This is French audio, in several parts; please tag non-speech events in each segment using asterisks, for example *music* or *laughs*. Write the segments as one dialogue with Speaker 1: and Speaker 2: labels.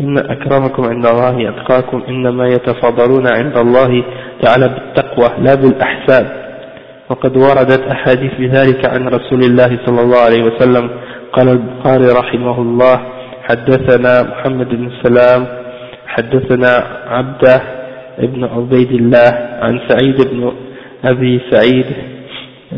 Speaker 1: إن أكرمكم عند الله أتقاكم إنما يتفاضلون عند الله تعالى بالتقوى لا بالأحساب. وقد وردت أحاديث بذلك عن رسول الله صلى الله عليه وسلم. قال البخاري رحمه الله حدثنا محمد بن سلام حدثنا عبده ابن عبيد الله عن سعيد بن أبي سعيد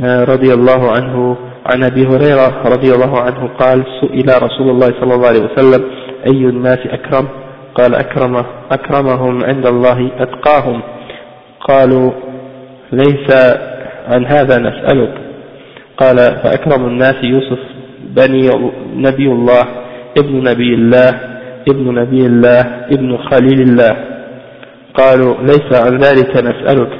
Speaker 1: آه، رضي الله عنه عن أبي هريرة رضي الله عنه قال سئل رسول الله صلى الله عليه وسلم أي الناس أكرم؟ قال أكرم أكرمهم عند الله أتقاهم. قالوا ليس عن هذا نسألك. قال فأكرم الناس يوسف بني نبي الله ابن نبي الله ابن نبي الله ابن خليل الله. قالوا ليس عن ذلك نسألك.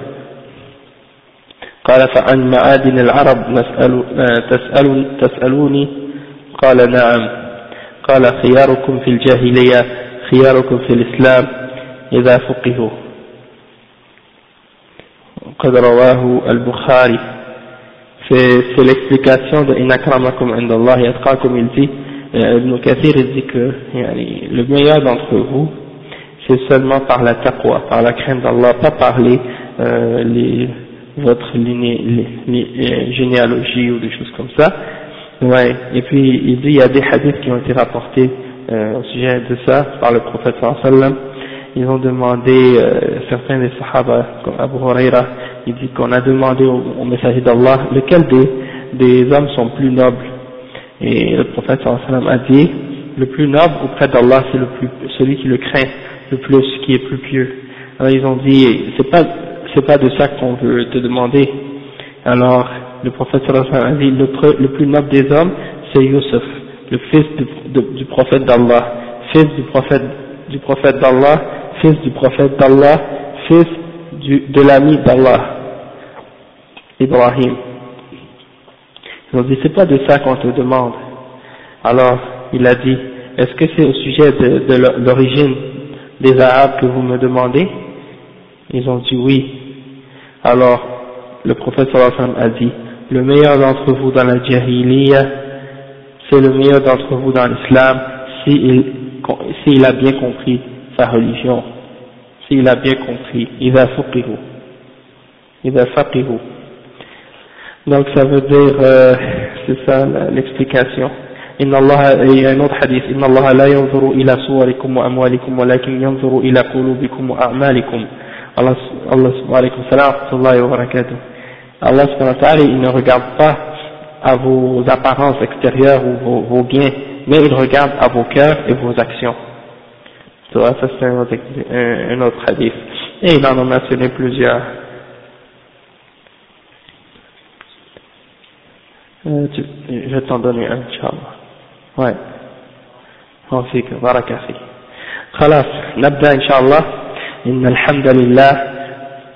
Speaker 1: قال فعن معادن العرب نسأل تسأل تسألوني؟ قال نعم. قال خياركم في الجاهلية خياركم في الإسلام إذا فقهوا قد رواه البخاري c'est l'explication de inakramakum indallah yatqakum il dit euh, Ibn Kathir il dit que yani, le meilleur d'entre vous c'est seulement par la taqwa par la crainte d'Allah pas par les, euh, les votre liné, les, les, généalogie ou des choses comme ça ouais et puis il dit il y a des hadiths qui ont été rapportés euh, au sujet de ça par le prophète sallam ils ont demandé euh, certains des sahaba comme Abu Huraira il dit qu'on a demandé au, au messager d'Allah lequel des, des hommes sont plus nobles. Et le prophète sallam a dit, le plus noble auprès d'Allah c'est le plus, celui qui le craint le plus, qui est plus pieux. Alors ils ont dit, c'est pas, c'est pas de ça qu'on veut te demander. Alors le prophète a dit, le, plus noble des hommes c'est Youssef, le fils du, prophète d'Allah, fils du prophète, du prophète d'Allah, fils du prophète d'Allah, fils de l'ami d'Allah. Ibrahim. Ils ont dit, c'est pas de ça qu'on te demande. Alors, il a dit, est-ce que c'est au sujet de, de l'origine des Arabes que vous me demandez? Ils ont dit oui. Alors, le prophète sallallahu a dit, le meilleur d'entre vous dans la jahiliya, c'est le meilleur d'entre vous dans l'islam, s'il si a bien compris sa religion, s'il a bien compris, il va faqihu, il va faqihu. Donc ça veut dire, euh, c'est ça l'explication. إن الله il y a un autre hadith إن الله لا ينظر إلى صوركم وأموالكم ولكن ينظر إلى قلوبكم وأعمالكم Allah Allah alaykum salam wa barakatuh Allah subhanahu wa ta'ala il ne regarde pas à vos apparences extérieures ou vos, vos biens mais il regarde à vos cœurs et vos actions ça c'est un autre, un, un autre hadith et il en a mentionné plusieurs je vais t'en donner un, Inch'Allah. Ouais. وفيك بارك فيك خلاص نبدأ إن شاء الله إن الحمد لله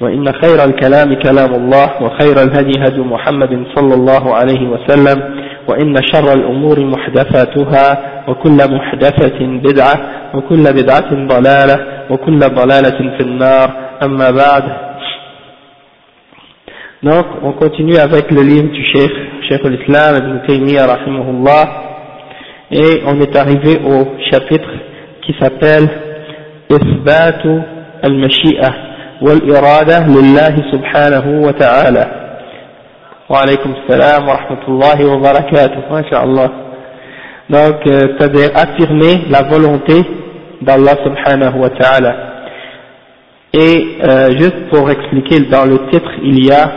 Speaker 1: وإن خير الكلام كلام الله وخير الهدي هدي محمد صلى الله عليه وسلم وإن شر الأمور محدثاتها وكل محدثة بدعة وكل بدعة ضلالة وكل ضلالة في النار أما بعد Donc, on continue avec le livre du Cheikh, Cheikh l'Islam, Ibn Taymiyyah, rahimahullah, et on est arrivé au chapitre qui s'appelle Isbatu al-Mashi'a lillahi subhanahu wa ta'ala. Wa alaykum salam wa rahmatullahi wa barakatuh, masha'Allah. Donc, euh, c'est-à-dire affirmer la volonté d'Allah subhanahu wa ta'ala. Et euh, juste pour expliquer, dans le titre, il y a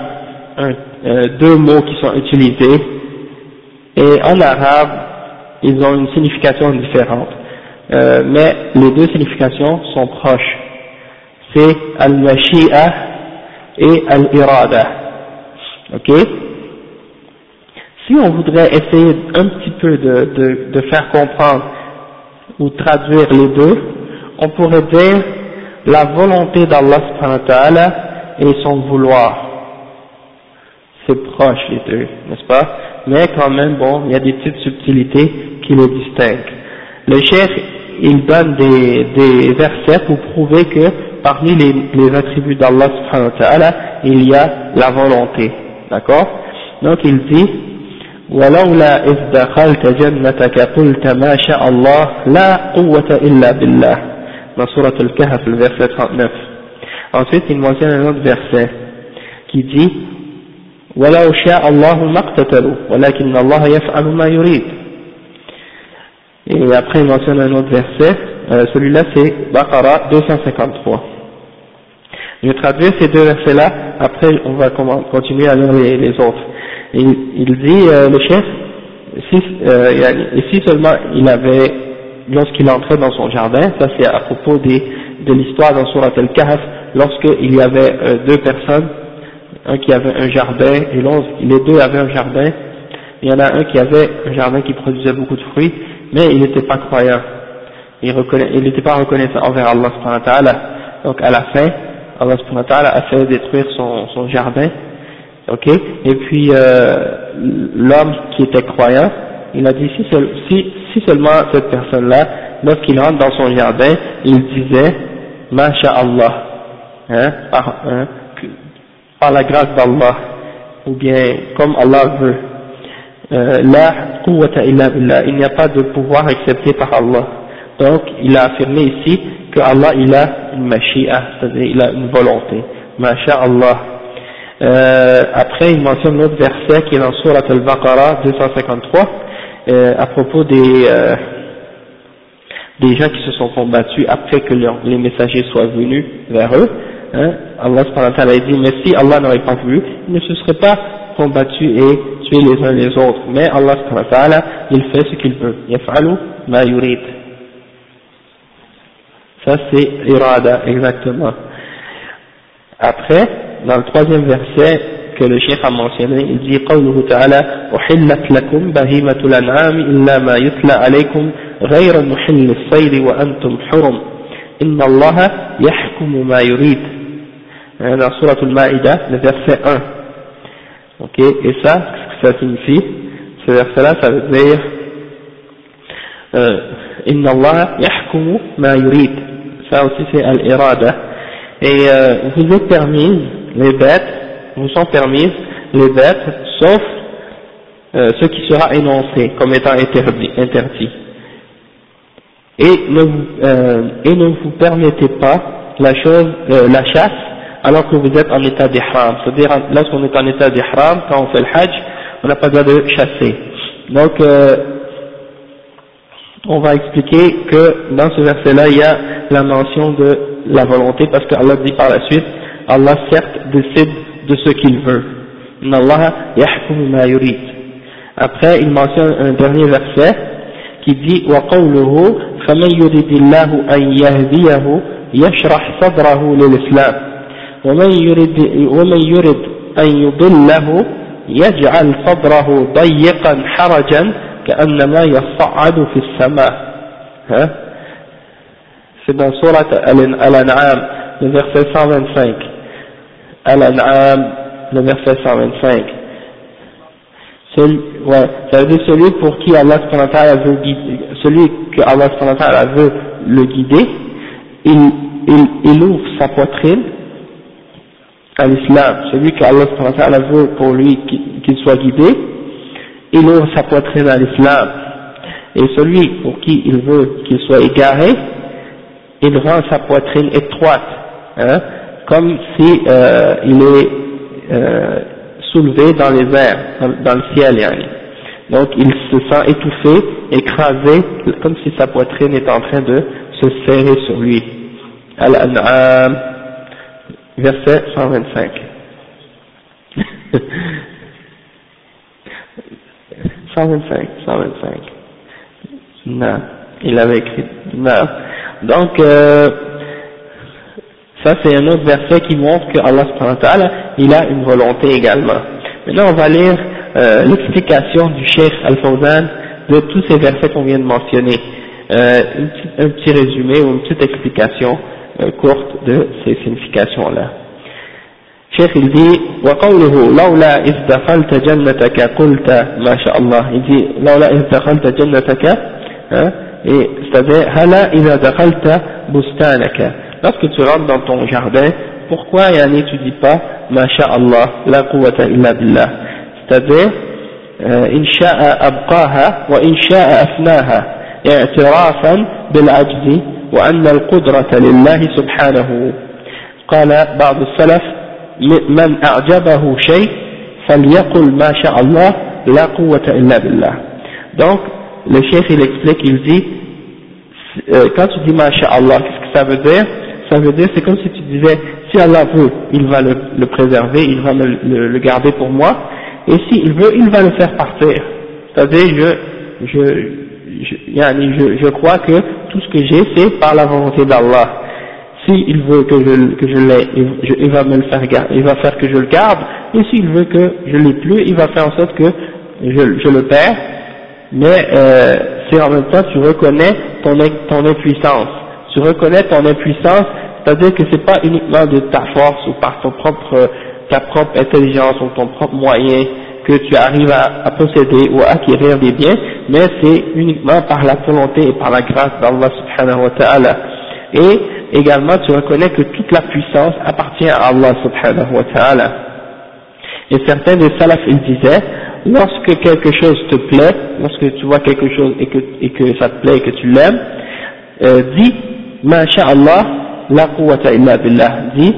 Speaker 1: euh, deux mots qui sont utilisés, et en arabe, ils ont une signification différente, euh, mais les deux significations sont proches. C'est al-mashi'a et al-irada. Ok? Si on voudrait essayer un petit peu de, de, de faire comprendre ou traduire les deux, on pourrait dire la volonté d'Allah et son vouloir. C'est proche les deux, n'est-ce pas? Mais quand même, bon, il y a des petites subtilités qui les distinguent. Le chef, il donne des, des versets pour prouver que parmi les, les attributs d'Allah il y a la volonté. D'accord Donc il dit ولولا إذ دخلت جنتك قلت ما شاء الله لا قوة إلا بالله dans Surat Al-Kahf, le verset 39. Ensuite, il mentionne un autre verset qui dit وَلَوْ شَاءَ اللَّهُ مَقْتَتَلُوا وَلَكِنَّ اللَّهَ يَفْعَلُ مَا يُرِيدُ Et après, il mentionne un autre verset, euh, celui-là c'est Baqarah 253. Je vais traduire ces deux versets-là, après on va continuer à lire les, autres. Il, dit, euh, le chef, si, euh, si seulement il avait lorsqu'il entrait dans son jardin, ça c'est à propos de l'histoire dans Surat al-Kahf, lorsqu'il y avait euh, deux personnes, un qui avait un jardin et l'autre, les deux avaient un jardin, il y en a un qui avait un jardin qui produisait beaucoup de fruits, mais il n'était pas croyant, il n'était pas reconnaissant envers Allah donc à la fin, Allah subhanahu wa a fait détruire son, son jardin, ok, et puis euh, l'homme qui était croyant, il a dit si, si, si seulement cette personne-là, lorsqu'il rentre dans son jardin, il disait Masha'Allah, hein, par, hein, par la grâce d'Allah, ou bien comme Allah veut. Euh, il n'y a pas de pouvoir accepté par Allah. Donc il a affirmé ici que Allah il a une mashi'a, c'est-à-dire il a une volonté. Masha'Allah. Euh, après il mentionne l'autre verset qui est dans Surat al-Baqarah 253 euh, à propos des, euh, des gens qui se sont combattus après que les messagers soient venus vers eux. Hein, Allah a dit, mais si Allah n'aurait pas voulu, ils ne se seraient pas combattus et tués les uns les autres. Mais Allah il fait ce qu'il veut. Ça c'est irada, exactement. Après, dans le troisième verset, que le cheikh a mentionné, il dit قوله تعالى أحلت لكم بهيمة الأنعام إلا ما يتلى عليكم غير محل الصيد وأنتم حرم إن الله يحكم ما يريد dans Surah Al-Ma'ida, le verset 1. Ok, et ça, ce que ça signifie, ce verset-là, ça veut dire Inna Allah yahkumu ma yurid. Ça aussi c'est al-irada. Et euh, vous êtes permis, les bêtes, vous sont permises les bêtes, sauf euh, ce qui sera énoncé comme étant interdit. interdit. Et, ne vous, euh, et ne vous permettez pas la chose, euh, la chasse, alors que vous êtes en état d'ihram. C'est-à-dire, lorsqu'on est en état d'ihram, quand on fait le hajj, on n'a pas besoin de chasser. Donc, euh, on va expliquer que dans ce verset-là, il y a la mention de la volonté, parce qu'Allah dit par la suite, Allah certes décide de ce qu'il veut. Après, il mentionne un dernier verset qui dit وقوله فمن يريد الله أن يهديه يشرح صدره للإسلام ومن يريد ومن يريد أن يضله يجعل صدره ضيقا حرجا كأنما يصعد في السماء ها c'est dans Surat Al-An'am, le verset 125. Al-An'am, le verset 125. Celui, ouais, ça veut dire celui pour qui Allah veut guider, celui que Allah veut le guider, il, il, il ouvre sa poitrine à l'islam. Celui que Allah veut pour lui qu'il soit guidé, il ouvre sa poitrine à l'islam. Et celui pour qui il veut qu'il soit égaré, il rend sa poitrine étroite. Hein comme si euh, il est euh, soulevé dans les airs, dans, le ciel, yani. Donc il se sent étouffé, écrasé, comme si sa poitrine est en train de se serrer sur lui. Al-An'am, verset 125. *laughs* 125, 125. Non, il avait écrit non. Donc, euh, ça c'est un autre verset qui montre que Allah il a une volonté également. Maintenant on va lire euh, l'explication du Cheikh Al-Fawzan de tous ces versets qu'on vient de mentionner. Euh, un petit résumé ou une petite explication euh, courte de ces significations-là. Cheikh il وقوله لولا إذ دخلت جنتك قلت ما شاء الله. il لولا إذ دخلت جنتك c'est-à-dire هلا إذا دخلت بستانك. Lorsque tu rentres dans ton jardin pourquoi yani tu dis pas ما شاء الله لا قوة إلا بالله؟ c'est-à-dire إن شاء أبقاها وإن شاء أفناها. اعترافا بالعجز وأن القدرة لله سبحانه. قال بعض السلف من أعجبه شيء فليقل ما شاء الله لا قوة إلا بالله donc le chef il explique il dit euh, quand tu dis Allah qu'est-ce que ça veut dire ça veut dire c'est comme si tu disais si Allah veut il va le, le préserver il va le, le, le garder pour moi et s'il veut il va le faire partir c'est-à-dire je, je je, je crois que tout ce que j'ai, c'est par la volonté d'Allah. S'il veut que je, que l'ai, il va me le faire il va faire que je le garde, et s'il veut que je l'ai plus, il va faire en sorte que je, le perds, mais euh, c'est en même temps tu reconnais ton, impuissance. Tu reconnais ton impuissance, c'est-à-dire que c'est pas uniquement de ta force ou par ton propre, ta propre intelligence ou ton propre moyen que tu arrives à, posséder ou à acquérir des biens, mais c'est uniquement par la volonté et par la grâce d'Allah subhanahu wa ta'ala. Et également tu reconnais que toute la puissance appartient à Allah subhanahu wa ta'ala. Et certains des salafs ils disaient, lorsque quelque chose te plaît, lorsque tu vois quelque chose et que, et que ça te plaît et que tu l'aimes, euh, dis, Allah, la quwwata illa billah, dis,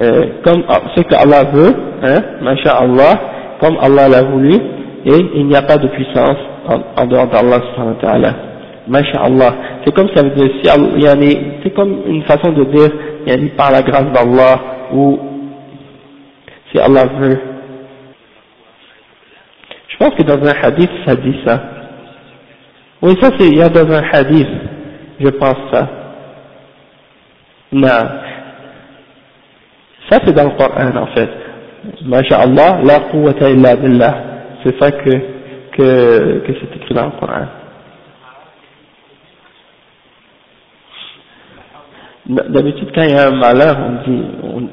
Speaker 1: euh, comme ce que Allah veut, hein, Allah, comme Allah l'a voulu, et il n'y a pas de puissance en, dehors d'Allah subhanahu wa ta'ala. Masha'Allah. C'est comme ça veut dire, c'est comme une façon de dire, yani, par la grâce d'Allah, ou si Allah veut. Je pense que dans un hadith, ça dit ça. Oui, ça c'est, il y a dans un hadith, je pense ça. Non. Ça c'est dans le Coran en fait. Masha'Allah, la quwwata illa billah. C'est ça que, que, que c'est écrit dans le Coran. D'habitude, quand il y a un malheur, on dit,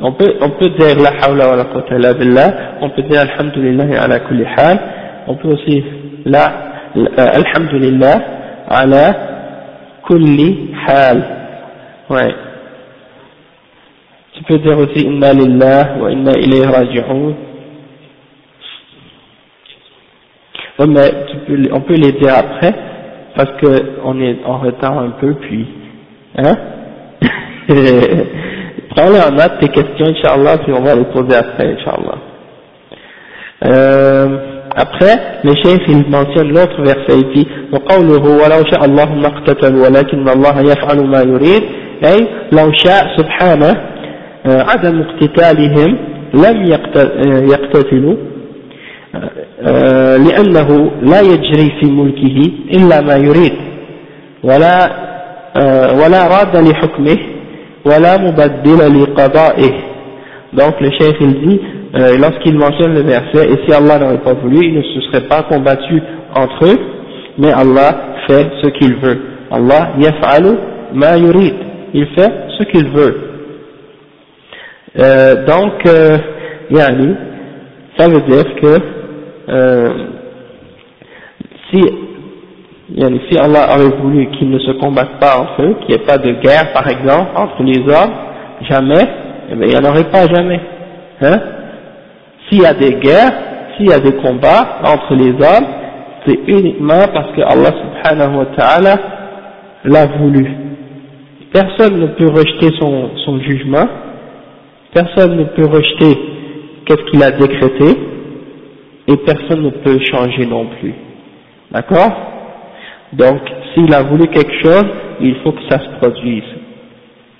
Speaker 1: on, peut, on peut dire la hawla wa la quwwata illa billah, on peut dire alhamdulillah ala kulli hal, on peut aussi la, alhamdulillah ala kulli hal. Ouais. Tu peux dire aussi Inna lillah wa inna ilayhi raji'un. Oui, mais on peut les dire après, parce qu'on est en retard un peu, puis, hein? Prends-les en note tes questions, Inch'Allah, puis on va les poser après, Inch'Allah. Euh, après, le chef, il mentionne l'autre verset, il dit, وقوله ولو شاء الله ما اقتتلوا ولكن الله يفعل ما يريد. أي لو شاء سبحانه عدم اقتتالهم لم يقتتلوا. لأنه لا يجري في ملكه إلا ما يريد ولا ولا راد لحكمه. Voilà Donc le chef il dit, euh, lorsqu'il mentionne le verset, et si Allah n'aurait pas voulu, ils ne se seraient pas combattus entre eux, mais Allah fait ce qu'il veut. Allah yaf'alu ma. Il fait ce qu'il veut. Euh, donc, euh, yani, ça veut dire que euh, si yani, si Allah aurait voulu qu'ils ne se combattent pas entre eux, qu'il n'y ait pas de guerre par exemple entre les hommes, jamais, eh bien, il n'y en aurait pas jamais. Hein S'il y a des guerres, s'il y a des combats entre les hommes, c'est uniquement parce que Allah subhanahu wa ta'ala l'a voulu. Personne ne peut rejeter son, son jugement, Personne ne peut rejeter qu'est-ce qu'il a décrété et personne ne peut changer non plus. D'accord? Donc, s'il a voulu quelque chose, il faut que ça se produise.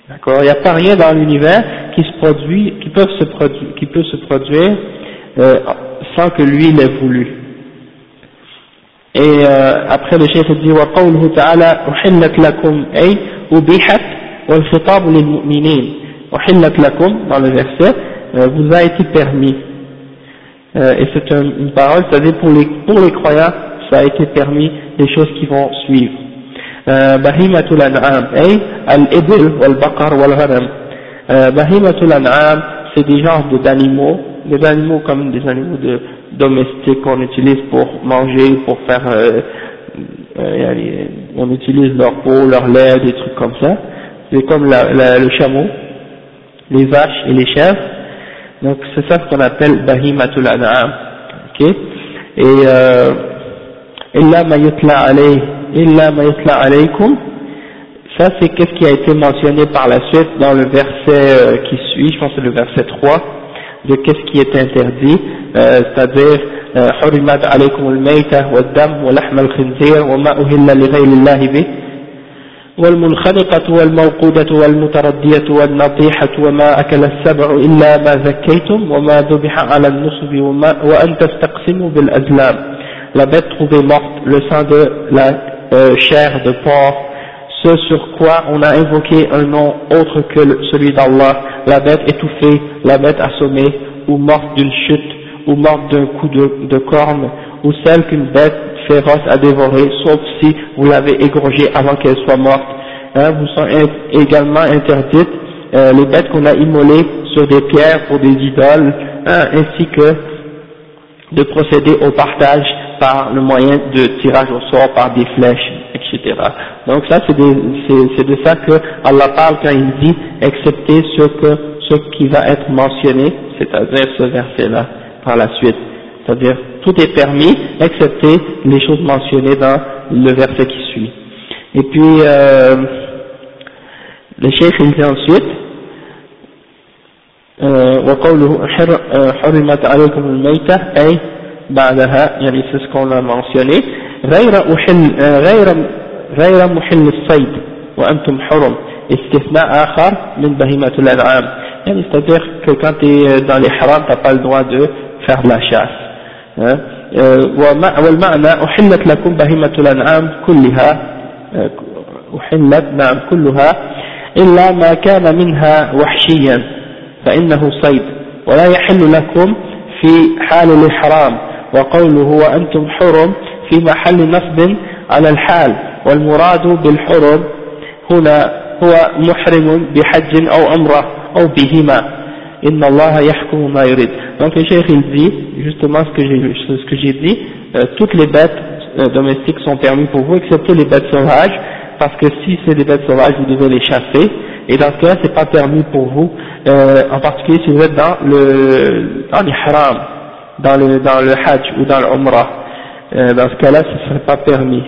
Speaker 1: D'accord Il n'y a pas rien dans l'univers qui se produit, qui peut se produire, qui peut se produire euh, sans que lui l'ait voulu. Et euh, après le chef dit وقوله تعالى أحلت لكم أي أبيحت والخطاب للمؤمنين أحلت لكم dans le verset euh, vous a été permis euh, et c'est un, une parole c'est-à-dire pour les, pour les croyants ça a été permis les choses qui vont suivre بهيمة الأنعام أي الإبل والبقر والغنم بهيمة الأنعام c'est des genres d'animaux des animaux comme des animaux de, domestiques qu'on utilise pour manger, pour faire, euh, euh, on utilise leur peau, leur lait, des trucs comme ça. C'est comme la, la, le chameau, les vaches et les chèvres. Donc c'est ça ce qu'on appelle bahimatul an'am. Ok Et euh, إلا ما يطلع عليه إلا ما يطلع عليكم. Ça c'est qu'est-ce qui a été mentionné par la suite dans le verset euh, qui suit je pense c'est le verset 3 de qu'est-ce qui est interdit. Euh, c'est-à-dire حرمت عليكم الميتة والدم ولحم الخنزير وما أهل لغير الله به والمنخنقة والموقودة والمتردية والنطيحة وما أكل السبع إلا ما زكيتم وما ذبح على النصب وما وأن تستقسموا بالأزلام la bête trouvée morte, le sang de la euh, chair de porc, ce sur quoi on a invoqué un nom autre que celui d'Allah, la bête étouffée, la bête assommée, ou morte d'une chute, ou morte d'un coup de, corne, ou celle qu'une bête féroce a dévorée, sauf si vous l'avez égorgée avant qu'elle soit morte. Hein, vous sont également interdites euh, les bêtes qu'on a immolées sur des pierres pour des idoles, hein, ainsi que de procéder au partage par le moyen de tirage au sort par des flèches, etc. Donc ça c'est de ça que Allah parle quand il dit excepté ce que ce qui va être mentionné, c'est-à-dire ce verset-là par la suite. C'est-à-dire tout est permis excepté les choses mentionnées dans le verset qui suit. Et puis euh, le cheikh il dit ensuite وقوله حرمت عليكم الميتة أي بعدها يعني c'est ce qu'on غير أحل غير غير محل الصيد وأنتم حرم. استثناء آخر من بهيمة الأنعام. يعني c'est-à-dire que quand tu es dans les haram tu n'as pas. والمعنى أحلت لكم بهيمة الأنعام كلها أحلت نعم كلها إلا ما كان منها وحشيا فإنه صيد. ولا يحل لكم في حال الإحرام. وقوله وأنتم حرم في محل نصب على الحال والمراد بالحرم هنا هو محرم بحج أو أمره أو بهما إن الله يحكم ما يريد donc le cheikh il dit justement ce que j'ai ce que j'ai dit euh, toutes les bêtes euh, domestiques sont permises pour vous excepté les bêtes sauvages parce que si c'est des bêtes sauvages vous devez les chasser et dans ce cas c'est pas permis pour vous euh, en particulier si vous êtes dans le dans l'ihram dans le dans le hajj ou dans l'umrah euh, dans ce cas-là ce ne serait pas permis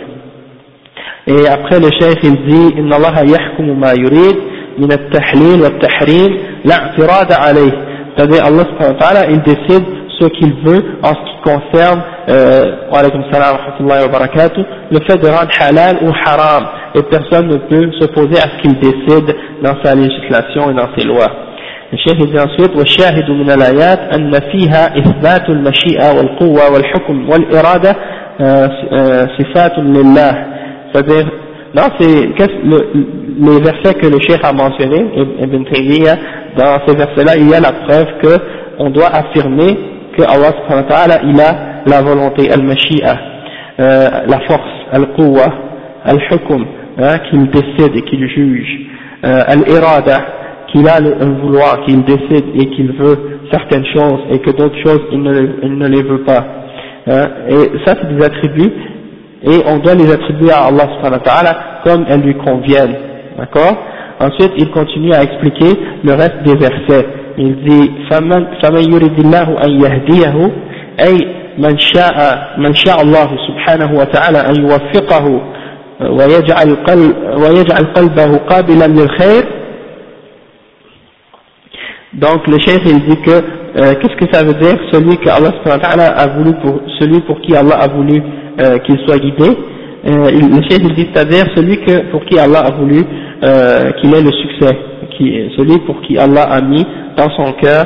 Speaker 1: Et après le cheikh il dit إن الله يحكم ما يريد من التحليل والتحريم لا اعتراض عليه c'est-à-dire Allah subhanahu wa ta'ala il décide ce qu'il veut en ce qui concerne euh, wa alaykum salam wa rahmatullahi wa barakatuh le fait de rendre halal ou haram et personne ne peut s'opposer à ce qu'il décide dans sa législation et dans ses lois الشيخ dit ensuite والشاهد من الآيات أن فيها إثبات المشيئة والقوة والحكم والإرادة صفات لله C'est-à-dire, non, c'est les versets que le cheikh a mentionnés, Ibn Taymiyyah, dans ces versets-là, il y a la preuve que on doit affirmer que Allah subhanahu wa ta'ala, il a la volonté, al-mashi'a, euh, la force, al-quwa, al-hukum, hein, qu'il décide et qu'il juge, euh, al-irada, qu'il a le, un vouloir, qu'il décide et qu'il veut certaines choses et que d'autres choses il ne, il ne les veut pas. Hein, et ça c'est des attributs et on doit les attribuer à Allah subhanahu wa ta'ala comme elles lui conviennent. D'accord Ensuite, il continue à expliquer le reste des versets. Il dit فَمَنْ, فمن يريد الله أن يهديه أي من شاء من شاء الله سبحانه وتعالى أن يوفقه ويجعل, قلب ويجعل قلبه قابلا للخير donc le chef il dit que euh, qu'est-ce que ça veut dire celui que Allah subhanahu wa ta'ala a voulu pour celui pour qui Allah a voulu euh, qu'il soit guidé. Euh, le chef dit c'est-à-dire celui que, pour qui Allah a voulu euh, qu'il ait le succès, qui, celui pour qui Allah a mis dans son cœur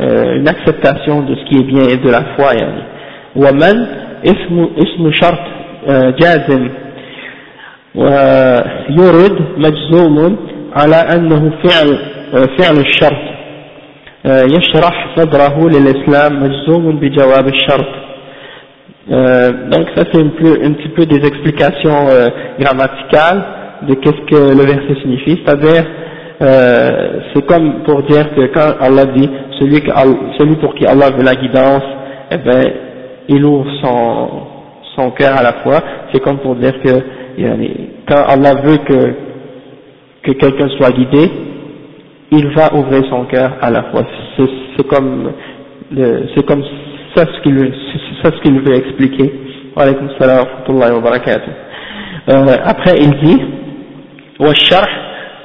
Speaker 1: euh, une acceptation de ce qui est bien et de la foi يعني ومن اسم اسم شرط جازم ويرد مجزوم على أنه فعل فعل الشرط يشرح صدره للإسلام مجزوم بجواب الشرط donc ça c'est un, un, petit peu des explications euh, grammaticales de qu'est-ce que le verset signifie, c'est-à-dire euh, c'est comme pour dire que quand Allah dit celui, que, celui pour qui Allah veut la guidance, eh ben il ouvre son, son cœur à la fois, c'est comme pour dire que quand Allah veut que, que quelqu'un soit guidé, il va ouvrir son cœur à la fois. C'est comme, c'est comme ça ce qu'il ce qu'il veut expliquer. Wa alaykum salam wa rahmatullahi wa barakatuh. Euh, après il dit, والشرح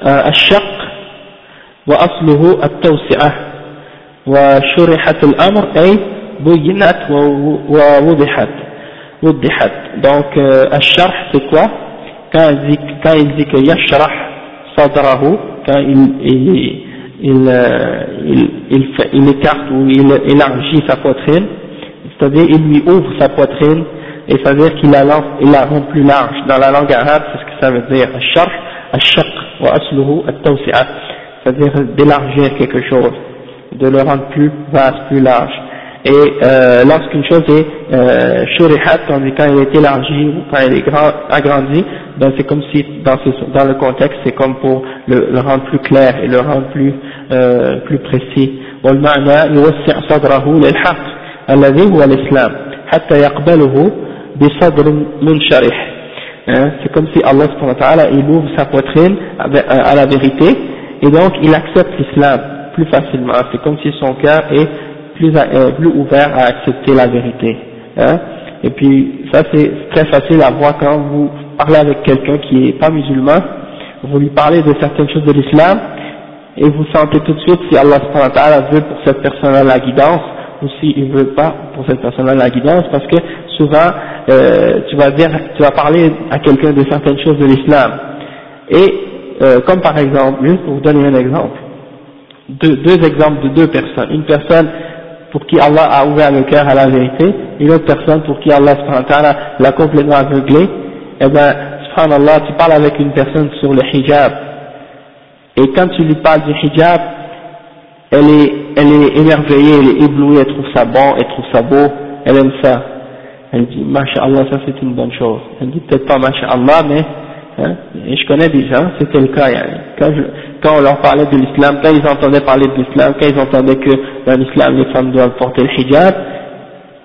Speaker 1: الشق وأصله التوسعة وشرحت الأمر أي بينت ووضحت وضحت donc euh, الشرح c'est quoi quand il dit, quand il dit que يشرح quand il, il, il, euh, il, il écarte ou il élargit sa poitrine, c'est-à-dire il lui ouvre sa poitrine, et c'est-à-dire qu'il la, rend plus large. Dans la langue arabe, c'est ce que ça veut dire, al-sharf, al-shaq, wa asluhu, c'est-à-dire d'élargir quelque chose, de le rendre plus vaste, plus large et euh, lorsqu'une chose est euh, shurihat, quand elle est élargie ou quand elle est grand, agrandie, ben c'est comme si dans, ce, dans le contexte c'est comme pour le, le, rendre plus clair et le rendre plus euh, plus précis. والمعنى يوسع صدره للحق الذي هو الإسلام حتى يقبله بصدر منشرح c'est comme si Allah subhanahu wa ta'ala il ouvre sa poitrine à la vérité et donc il accepte l'islam plus facilement c'est comme si son cœur est plus, euh, plus ouvert à accepter la vérité. Hein. Et puis ça c'est très facile à voir quand vous parlez avec quelqu'un qui n'est pas musulman, vous lui parlez de certaines choses de l'islam et vous sentez tout de suite si Allah veut pour cette personne-là la guidance ou s'il ne veut pas pour cette personne-là la guidance parce que souvent euh, tu vas dire, tu vas parler à quelqu'un de certaines choses de l'islam et euh, comme par exemple, juste pour vous donner un exemple, deux, deux exemples de deux personnes, une personne pour qui Allah a ouvert le cœur à la vérité, une autre personne pour qui Allah l'a complètement aveuglé, eh bien, subhanallah, tu parles avec une personne sur le hijab, et quand tu lui parles du hijab, elle est, elle est émerveillée, elle est éblouie, elle trouve ça bon, elle trouve ça beau, elle aime ça. Elle dit, Masha'Allah, ça c'est une bonne chose. Elle dit peut-être pas Masha'Allah, mais Hein? Et je connais des gens, c'était le cas. Quand, on leur parlait de l'islam, quand ils entendaient parler de l'islam, quand ils entendaient que dans l'islam les femmes doivent porter le hijab,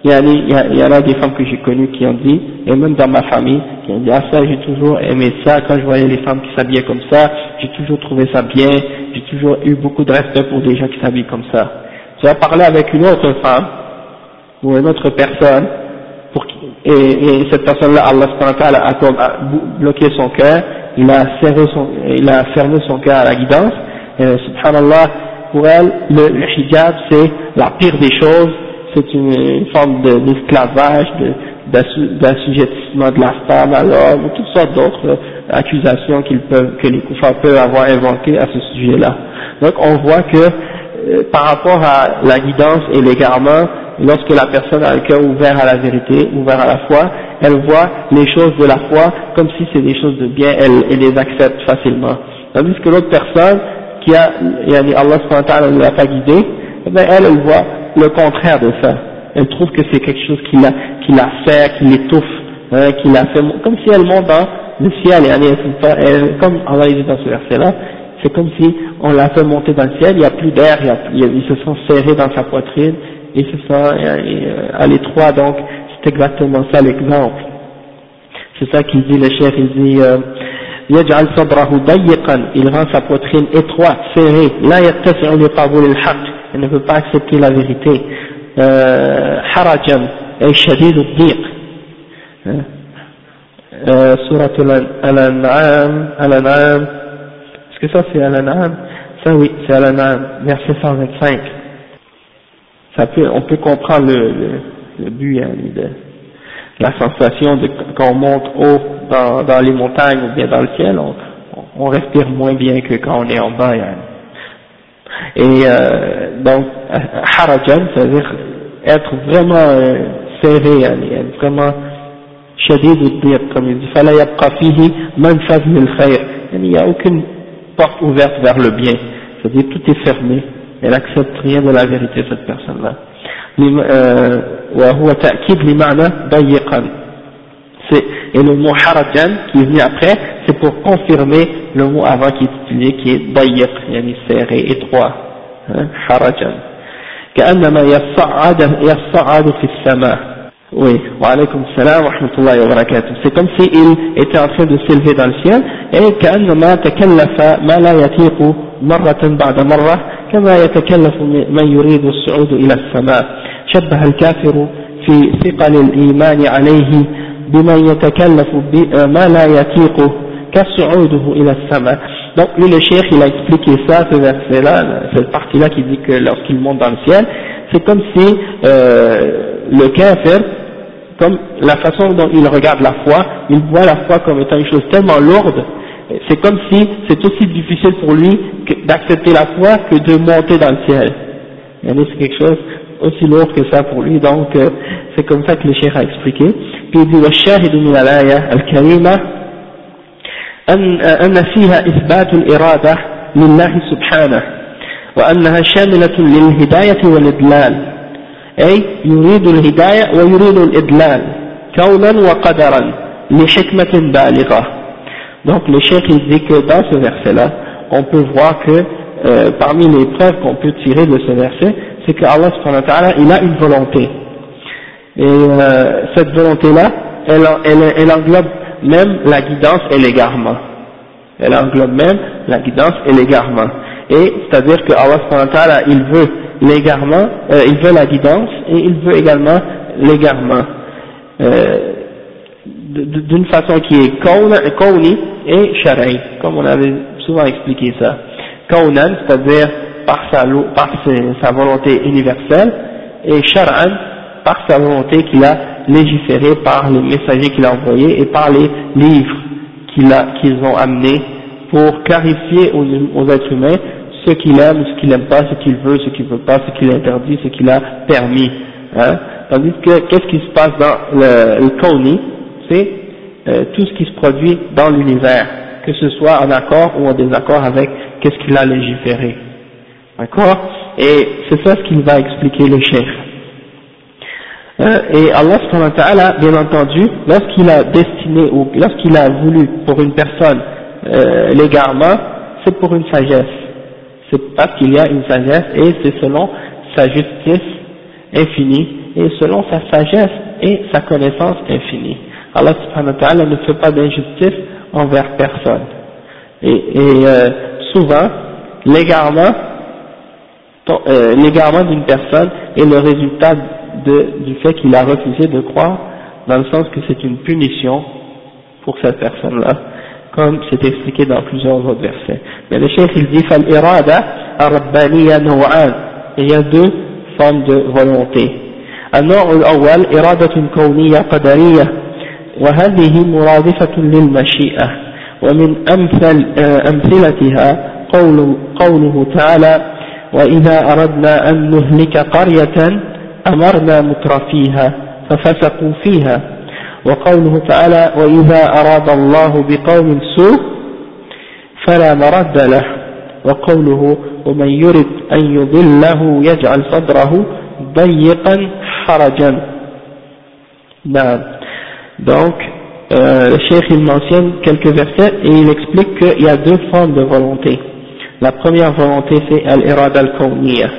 Speaker 1: il y, en a des femmes que j'ai connues qui ont dit, et même dans ma famille, qui ont dit ah ça j'ai toujours aimé ça, quand je voyais les femmes qui s'habillaient comme ça, j'ai toujours trouvé ça bien, j'ai toujours eu beaucoup de respect pour des gens qui s'habillent comme ça. Vas parler avec une autre femme, ou une autre personne, et, et cette personne-là, Allah a, a bloqué son cœur, il a, fermé son cœur à la guidance, et subhanallah, pour elle, le, hijab c'est la pire des choses, c'est une, forme d'esclavage, de, d'assujettissement de la femme à l'homme, toutes sortes d'autres accusations qu'ils peuvent, que les koufars peuvent avoir inventées à ce sujet-là. Donc on voit que euh, par rapport à la guidance et l'égarement, lorsque la personne a le cœur ouvert à la vérité, ouvert à la foi, elle voit les choses de la foi comme si c'est des choses de bien, elle, les accepte facilement. Tandis que l'autre personne, qui a, Allah ne l'a pas guidée, eh ben, elle, elle voit le contraire de ça. Elle trouve que c'est quelque chose qui la, qui la fait, qui l'étouffe, hein, qui la fait, comme si elle monte dans le ciel, et elle, comme Allah dit dans ce verset-là, c'est comme si on l'a fait monter dans le ciel, il n'y a plus d'air, ils se sont serrés dans sa poitrine, et se sent euh, à l'étroit, donc c'est exactement ça l'exemple. C'est ça qu'il dit le chef, il dit euh, يجعل صدره ضيقا il rend sa poitrine étroite, serrée لا يتسع لقبول الحق il ne veut pas accepter la vérité حرجا أي شديد الضيق سورة الأنعام الأنعام est-ce que ça c'est الأنعام ça oui c'est الأنعام verset 125 ça peut, on peut comprendre le, le, le but, hein, de, la sensation de quand on monte haut dans, dans les montagnes ou bien dans le ciel, on, on respire moins bien que quand on est en bas. Hein. Et euh, donc, harajan, c'est-à-dire être vraiment euh, serré, être vraiment shadid dire comme il dit, fala yabqa fihi khayr. Il n'y a aucune porte ouverte vers le bien. C'est-à-dire tout est fermé. Elle n'accepte rien de la vérité, cette personne-là. وهو تأكيد لمعنى ضيقا et le mot harajan qui est venu après c'est pour confirmer le mot avant qui est utilisé qui est ضيق يعني serré étroit harajan كأنما يصعد يصعد في السماء oui وعليكم السلام ورحمة الله وبركاته c'est comme si il était en train de s'élever dans le ciel et كأنما تكلف ما لا يطيق مرة بعد مرة كما يتكلف من يريد الصعود إلى السماء شبه الكافر في ثقل الإيمان عليه بمن يتكلف ما لا يطيقه كصعوده إلى السماء Donc lui le cheikh il a expliqué ça, ce verset-là, cette partie-là qui dit que lorsqu'il monte dans le ciel, c'est comme si euh, le kafir, comme la façon dont il regarde la foi, il voit la foi comme étant une chose tellement lourde, c'est comme si c'est aussi difficile pour lui d'accepter la foi que de monter dans le ciel. C'est quelque chose aussi lourd que ça pour lui, donc euh, c'est comme ça que le cheikh a expliqué. Puis il dit والشاهد من الآية الكريمة أن, أن فيها إثبات الإرادة لله سبحانه وأنها شاملة للهداية والإدلال أي يريد الهداية ويريد الإدلال كونا وقدرا لحكمة بالغة Donc le cheikh il dit que dans ce verset-là, on peut voir que euh, parmi les preuves qu'on peut tirer de ce verset, c'est que Allah subhanahu wa ta'ala, il a une volonté. Et euh, cette volonté-là, elle, elle, elle englobe même la guidance et l'égarement. Elle englobe même la guidance et l'égarement. Et c'est-à-dire que Allah il veut l'égarement, euh, il veut la guidance et il veut également l'égarement. Euh, d'une façon qui est kauni et shara'i, comme on avait souvent expliqué ça. Kaunan, c'est-à-dire par sa, volonté universelle, et shar'an, par sa volonté qu'il a légiféré par les messagers qu'il a envoyés et par les livres qu'ils ont amenés pour clarifier aux êtres humains ce qu'il aime, ce qu'il n'aime pas, ce qu'il veut, ce qu'il ne veut pas, ce qu'il interdit, ce qu'il a permis. Hein. Tandis que qu'est-ce qui se passe dans le, le C'est euh, tout ce qui se produit dans l'univers, que ce soit en accord ou en désaccord avec qu'est-ce qu'il a légiféré. D'accord? Et c'est ça ce qu'il va expliquer le chef. Euh, et Allah subhanahu bien entendu, lorsqu'il a destiné ou lorsqu'il a voulu pour une personne euh, l'égarement, c'est pour une sagesse. C'est parce qu'il y a une sagesse et c'est selon sa justice infinie et selon sa sagesse et sa connaissance infinie. Allah subhanahu wa ta'ala ne fait pas d'injustice envers personne. Et, et euh, souvent, l'égarement, euh, l'égarement d'une personne est le résultat du fait qu'il a refusé de croire, dans le sens que c'est une punition pour cette personne-là, comme c'est expliqué dans plusieurs autres versets. Mais le chef il dit فالإرادة الربانية نوعان il y a deux formes de volonté. النوع الأول إرادة كونية قدرية وهذه مرادفة للمشيئة ومن أمثل أمثلتها قول قوله تعالى وإذا أردنا أن نهلك قرية أمرنا مترفيها ففسقوا فيها وقوله تعالى وإذا أراد الله بقوم سوء فلا مرد له وقوله ومن يرد أن يضله يجعل صدره ضيقا حرجا نعم donc euh, le cheikh il mentionne quelques versets et il explique qu'il y a deux formes de volonté la première volonté c'est al-irad al-kawniyah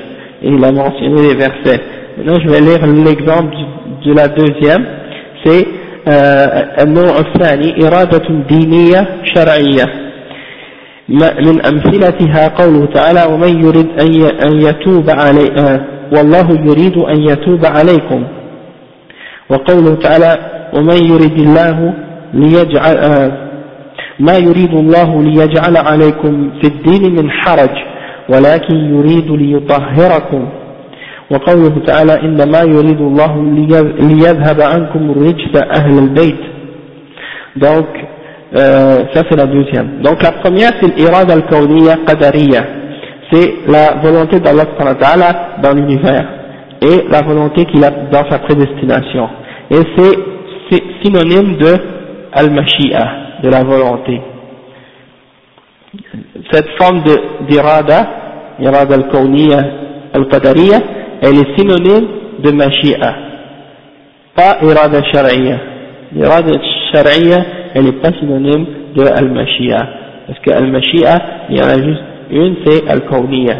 Speaker 1: et il a mentionné les versets Maintenant, je vais lire l'exemple de la deuxième. C'est النوع الثاني إرادة دينية شرعية. من أمثلتها قوله تعالى ومن يريد أن يتوب علي والله يريد أن يتوب عليكم. وقوله تعالى ومن يريد الله ليجعل ما يريد الله ليجعل عليكم في الدين من حرج ولكن يريد ليطهركم. وقوله تعالى إنما يريد الله ليذهب عنكم الرجس أهل البيت donc euh, ça c'est la deuxième donc la première c'est l'irada al-kawniya qadariya c'est la volonté d'Allah dans l'univers et la volonté qu'il a dans sa prédestination. Et c'est synonyme de al-mashi'a, de la volonté. Cette forme d'irada, irada al-kawniya al-qadariya, elle est synonyme de mashi'a, pas irada shar'iyya. L'irada shar'iyya, elle n'est pas synonyme de al-mashi'a, parce que al-mashi'a, il y en a juste une, c'est al-kawniya.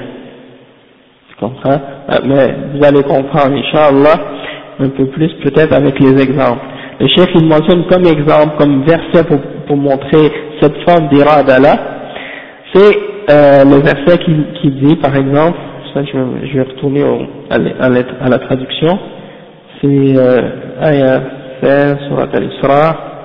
Speaker 1: Tu comprends euh, Mais vous allez comprendre, Inch'Allah, un peu plus peut-être avec les exemples. Le chef il mentionne comme exemple, comme verset pour, montrer cette forme d'irada là, c'est euh, le verset qui, dit par exemple, je, vais retourner à, la, traduction, c'est euh, ayah 16 sur al-Isra.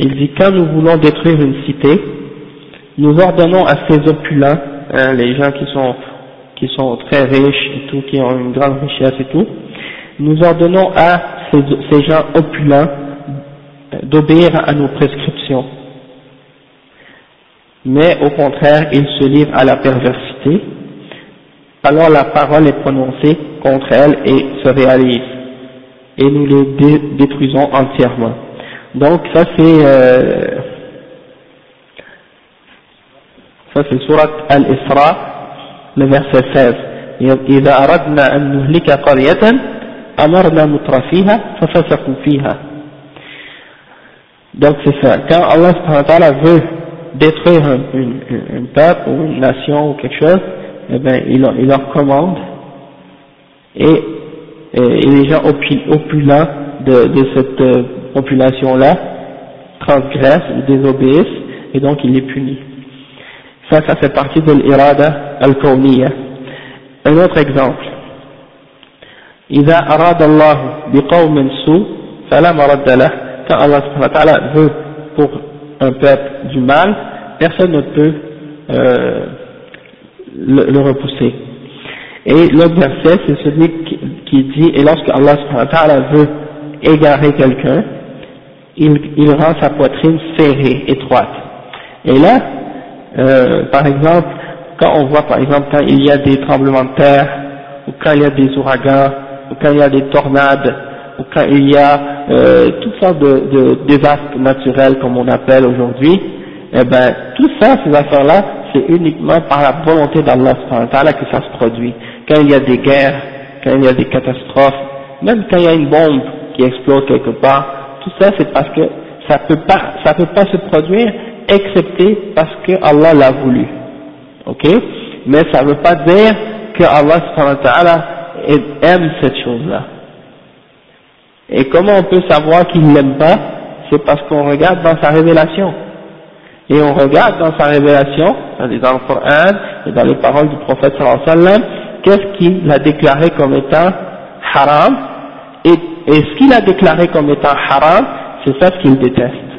Speaker 1: Il dit quand nous voulons détruire une cité, nous ordonnons à ces opulents, hein, les gens qui sont qui sont très riches et tout, qui ont une grande richesse et tout, nous ordonnons à ces, gens opulents d'obéir à nos prescriptions. Mais au contraire, ils se livrent à la perversité alors la parole est prononcée contre elle et se réalise, et nous les détruisons entièrement. Donc ça c'est euh, ça c'est surat Al-Isra, le verset 16. إذا أردنا أن نهلك قرية أمرنا مترفيها ففسقوا فيها. Donc c'est ça. Quand Allah subhanahu wa ta'ala veut détruire un, une, un peuple ou une nation ou quelque chose, eh ben, il, leur commande et, les gens opulents de, de cette euh, population-là transgressent ou désobéissent et donc il les punit. Ça, ça fait partie de l'irada al-kawniya. Un autre exemple. إذا أراد الله بقوم سوء فلا مرد له quand Allah subhanahu wa ta'ala veut pour un peuple du mal personne ne peut euh, le, le repousser. Et l'autre verset, c'est celui qui, qui, dit, et lorsque Allah veut égarer quelqu'un, il, il rend sa poitrine serrée, étroite. Et là, euh, par exemple, quand on voit par exemple quand il y a des tremblements de terre, ou quand il y a des ouragans, ou quand il y a des tornades, ou quand il y a euh, toutes sortes de, désastres naturels comme on appelle aujourd'hui, eh ben tout ça, ces affaires-là, c'est uniquement par la volonté d'Allah que ça se produit. Quand il y a des guerres, quand il y a des catastrophes, même quand il y a une bombe qui explose quelque part, tout ça c'est parce que ça peut pas, ça peut pas se produire excepté parce que Allah l'a voulu. Ok? Mais ça ne veut pas dire que Allah aime cette chose-là. Et comment on peut savoir qu'il l'aime pas? C'est parce qu'on regarde dans sa révélation et on regarde dans sa révélation, dans le Coran et dans les paroles du prophète sallallahu qu'est-ce qu'il a déclaré comme étant haram, et, et ce qu'il a déclaré comme étant haram, c'est ça ce qu'il déteste.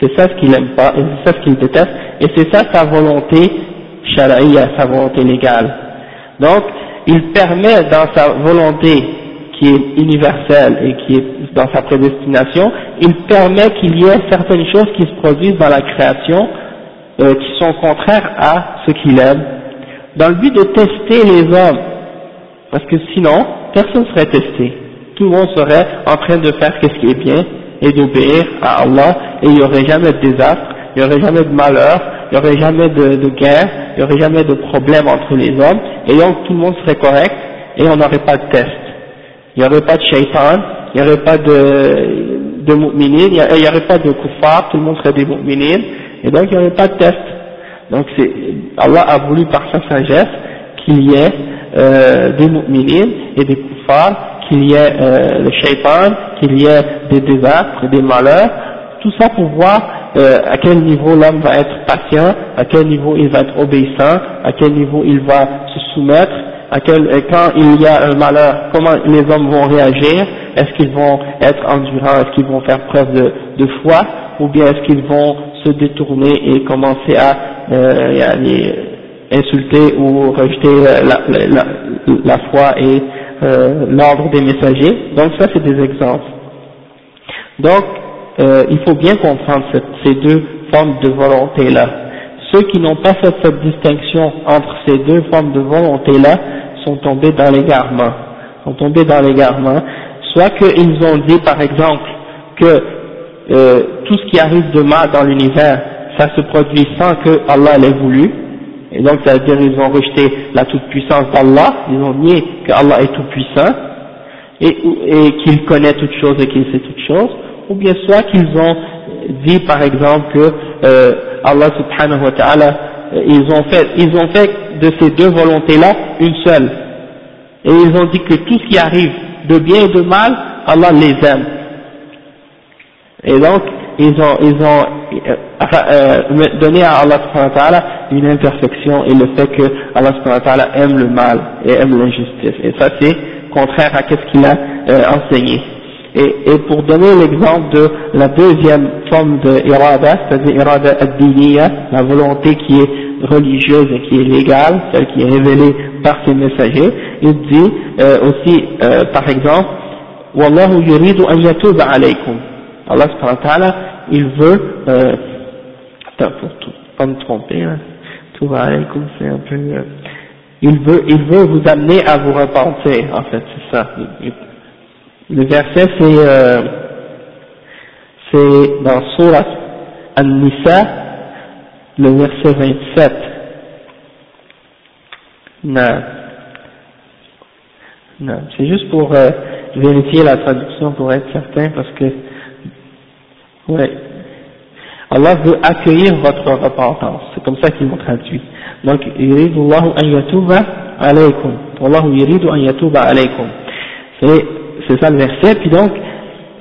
Speaker 1: C'est ça ce qu'il n'aime pas, et c'est ça ce qu'il déteste, et c'est ça sa volonté sharaïa, sa volonté légale. Donc, il permet dans sa volonté qui est universel et qui est dans sa prédestination, il permet qu'il y ait certaines choses qui se produisent dans la création euh, qui sont contraires à ce qu'il aime, dans le but de tester les hommes, parce que sinon, personne ne serait testé. Tout le monde serait en train de faire ce qui est bien et d'obéir à Allah, et il n'y aurait jamais de désastre, il n'y aurait jamais de malheur, il n'y aurait jamais de, guerre, il n'y aurait jamais de problème entre les hommes, et donc tout le monde serait correct, et on n'aurait pas de test il n'y aurait pas de shaitan, il n'y aurait pas de, de mu'minin, il n'y aurait pas de kuffar, tout le monde serait des mu'minin, et donc il n'y aurait pas de test. Donc c'est, Allah a voulu par sa sagesse qu'il y ait euh, des mu'minin et des kuffars, qu'il y ait euh, le shaitan, qu'il y ait des désastres, des malheurs, tout ça pour voir euh, à quel niveau l'homme va être patient, à quel niveau il va être obéissant, à quel niveau il va se soumettre, à quel, quand il y a un malheur, comment les hommes vont réagir, est-ce qu'ils vont être endurants, est-ce qu'ils vont faire preuve de, foi, ou bien est-ce qu'ils vont se détourner et commencer à euh, insulter ou rejeter la, la, la foi et euh, l'ordre des messagers. Donc ça c'est des exemples. Donc euh, il faut bien comprendre ces deux formes de volonté là. Ceux qui n'ont pas fait cette distinction entre ces deux formes de volonté là sont tombés dans l'égarement. Sont tombés dans l'égarement. Soit qu'ils ont dit par exemple que euh, tout ce qui arrive de mal dans l'univers, ça se produit sans que Allah l'ait voulu, et donc ça veut dire qu'ils ont rejeté la toute-puissance d'Allah, ils ont nié qu'Allah est tout-puissant, et, et qu'il connaît toutes choses et qu'il sait toutes choses, ou bien soit qu'ils ont dit par exemple que euh, Allah subhanahu wa ta'ala, euh, ils ont fait, ils ont fait de ces deux volontés-là une seule, et ils ont dit que tout ce qui arrive de bien et de mal, Allah les aime. Et donc, ils ont, ils ont euh, euh, donné à Allah une imperfection et le fait que Allah aime le mal et aime l'injustice. Et ça c'est contraire à ce qu'il a euh, enseigné. Et, et, pour donner l'exemple de la deuxième forme de irada, c'est-à-dire irada ad la volonté qui est religieuse et qui est légale, celle qui est révélée par ses messagers, il dit aussi, par exemple, Wallahu yuridu an yatuba alaykum. Allah subhanahu il veut, euh, attends, pour tout, pas me tromper, hein, tout va aller comme c'est un peu, euh, il veut, il veut vous amener à vous repentir, en fait, c'est ça. Le verset, c'est, euh, c'est dans Surah An-Nisa, le verset 27. Non. Non, c'est juste pour euh, vérifier la traduction pour être certain parce que oui. Allah veut accueillir votre repentance. C'est comme ça qu'ils l'ont traduit. Donc, Allahu an yatuba alaykum. Allahu yuridu an yatuba alaykum. C'est ça le verset. Puis donc,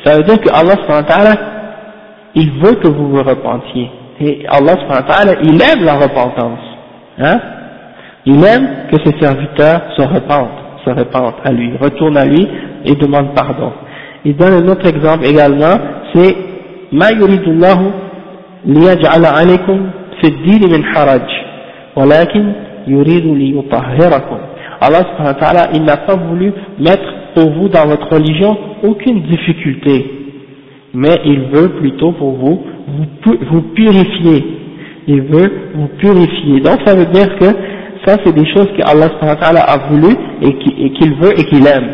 Speaker 1: ça veut dire que Allah il veut que vous vous repentiez. Et Allah il aime la repentance. Hein? Il aime que ses serviteurs se repentent, se repentent à lui, retournent à lui et demandent pardon. Il donne un autre exemple également, c'est ما يريد الله ليجعل عليكم في الدين من حرج ولكن يريد ليطهركم Allah subhanahu wa ta'ala, il n'a pas voulu mettre pour vous dans votre religion aucune difficulté, mais il veut plutôt pour vous vous, vous purifier. Il veut vous purifier. Donc ça veut dire que ça c'est des choses que Allah subhanahu wa ta'ala a voulu et qu'il veut et qu'il aime.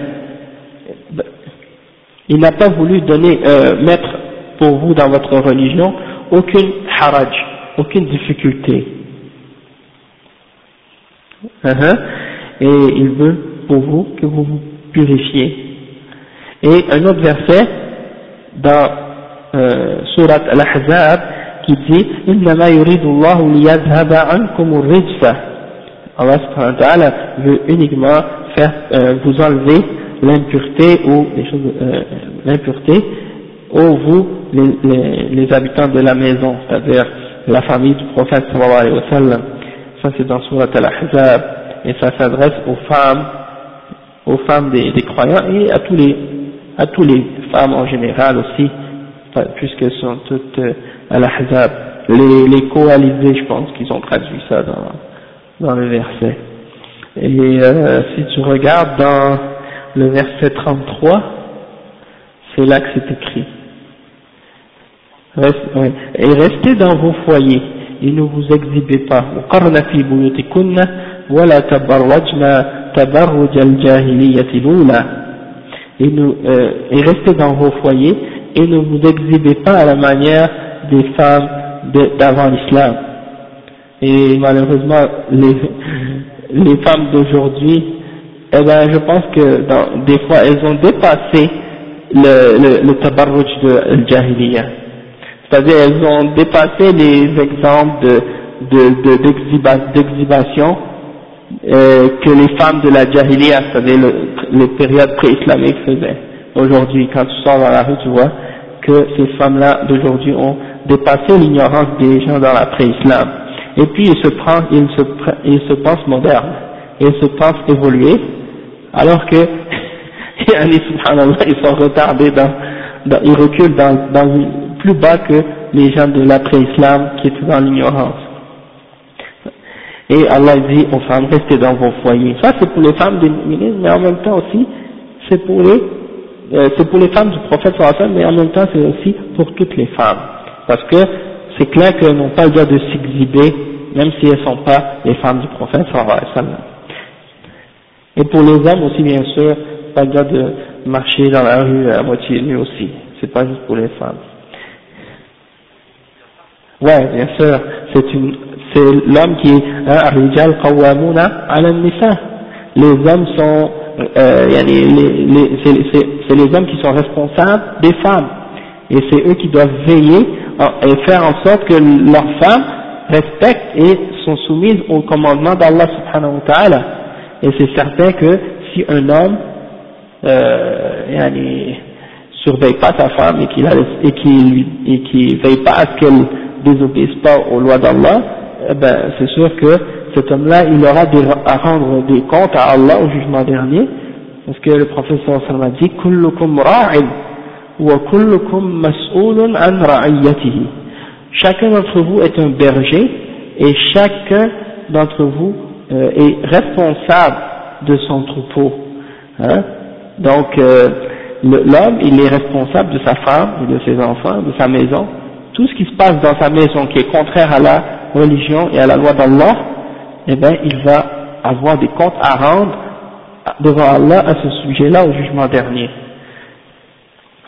Speaker 1: Il n'a pas voulu donner, euh, mettre pour vous dans votre religion aucune haraj, aucune difficulté. Uh-huh. Et il veut pour vous que vous vous purifiez. Et un autre verset dans euh, Surat Al-Ahzab qui dit إنما يريد الله ليذهب عنكم الرجس Allah subhanahu wa ta'ala veut uniquement faire euh, vous enlever l'impureté ou les choses euh, l'impureté ô vous les, habitants de la maison, c'est-à-dire la famille du prophète sallallahu alayhi wa sallam. Ça c'est dans Surat al-Ahzab et ça s'adresse aux femmes, aux femmes des, croyants et à tous les, à tous les femmes en général aussi, puisqu'elles sont toutes euh, à l'Ahzab. Les, les coalisés, je pense qu'ils ont traduit ça dans, dans le verset. Et euh, si tu regardes dans le verset 33, c'est là que c'est écrit Reste, oui. Et restez dans vos foyers et ne vous exhibez pas. وقرن في بيوتكن ولا تبرجن تبرج الجاهلية الأولى et, nous, euh, et restez dans vos foyers et ne vous exhibez pas à la manière des femmes d'avant l'islam. Et malheureusement, les, les *laughs* femmes d'aujourd'hui, eh ben, je pense que dans, des fois, elles ont dépassé le, le, le tabarruj de Jahiliya. C'est-à-dire elles ont dépassé les exemples de d'exhibition euh, que les femmes de la Jahiliya, c'est-à-dire les périodes pré-islamiques faisaient. Aujourd'hui, quand tu sors dans la rue, tu vois que ces femmes-là d'aujourd'hui ont dépassé l'ignorance des gens dans la pré-islam. Et puis ils se, prennent, ils se, ils se pensent modernes, ils se pensent évoluer, alors que *laughs* ils sont retardés dans, ils reculent dans, dans, plus bas que les gens de l'après-islam qui étaient dans l'ignorance. Et Allah dit aux femmes, restez dans vos foyers. Ça c'est pour les femmes des musulmans, mais en même temps aussi, c'est pour les, euh, c'est pour les femmes du prophète mais en même temps c'est aussi pour toutes les femmes. Parce que c'est clair qu'elles n'ont pas le droit de s'exhiber, même si elles ne sont pas les femmes du prophète Et pour les hommes aussi, bien sûr, pas le droit de marcher dans la rue à moitié nu aussi. C'est pas juste pour les femmes. Ouais, bien sûr, c'est une, c'est l'homme qui est Rijal Qawwamuna ala. Les hommes sont, euh, les, les, c'est les hommes qui sont responsables des femmes. Et c'est eux qui doivent veiller et faire en sorte que leurs femmes respectent et sont soumises au commandement d'Allah subhanahu wa ta'ala. Et c'est certain que si un homme euh, surveille pas sa femme et qu'il et qu'il et qui veille pas à ce qu'elle désobéisse pas aux lois d'Allah, eh ben, c'est sûr que cet homme-là, il aura à rendre des comptes à Allah au jugement dernier, parce que le prophète sallallahu a dit « Kullukum ra'in wa kullukum mas'ulun an ra'iyatihi » Chacun d'entre vous est un berger, et chacun d'entre vous euh, est responsable de son troupeau. Hein. Donc, euh, l'homme, il est responsable de sa femme, de ses enfants, de sa maison, tout ce qui se passe dans sa maison qui est contraire à la religion et à la loi d'Allah, eh bien, il va avoir des comptes à rendre devant Allah à ce sujet-là au jugement dernier.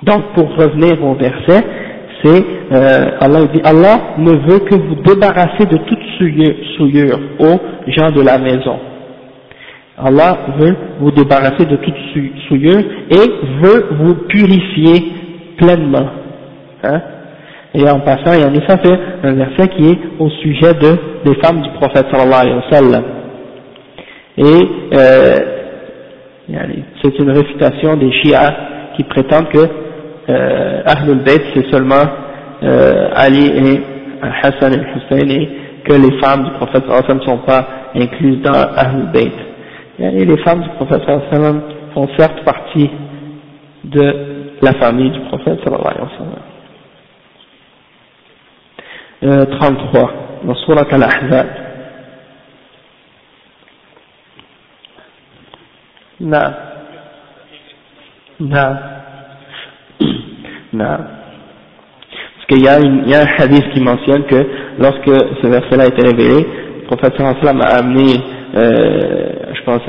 Speaker 1: Donc, pour revenir au verset, c'est euh, Allah dit Allah ne veut que vous débarrasser de toute souillure aux gens de la maison. Allah veut vous débarrasser de toute souillure et veut vous purifier pleinement. Hein? Et en passant, il y a ça fait un verset qui est au sujet de, des femmes du prophète sallallahu alayhi wa sallam. Et euh, c'est une réfutation des Shia qui prétendent que euh, Ahlul Bayt c'est seulement euh, Ali et Hassan et Hussein et que les femmes du prophète sallallahu alayhi wa sallam ne sont pas incluses dans Ahlul Bayt. Et les femmes du prophète sallallahu alayhi wa sallam font certes partie de la famille du prophète sallallahu alayhi wa sallam. 33 dans Surat Al-Ahzab. Non. Non. Non. Parce qu'il y, a un hadith qui mentionne que lorsque ce verset-là a été révélé, le prophète sallam a amené, euh, je pense,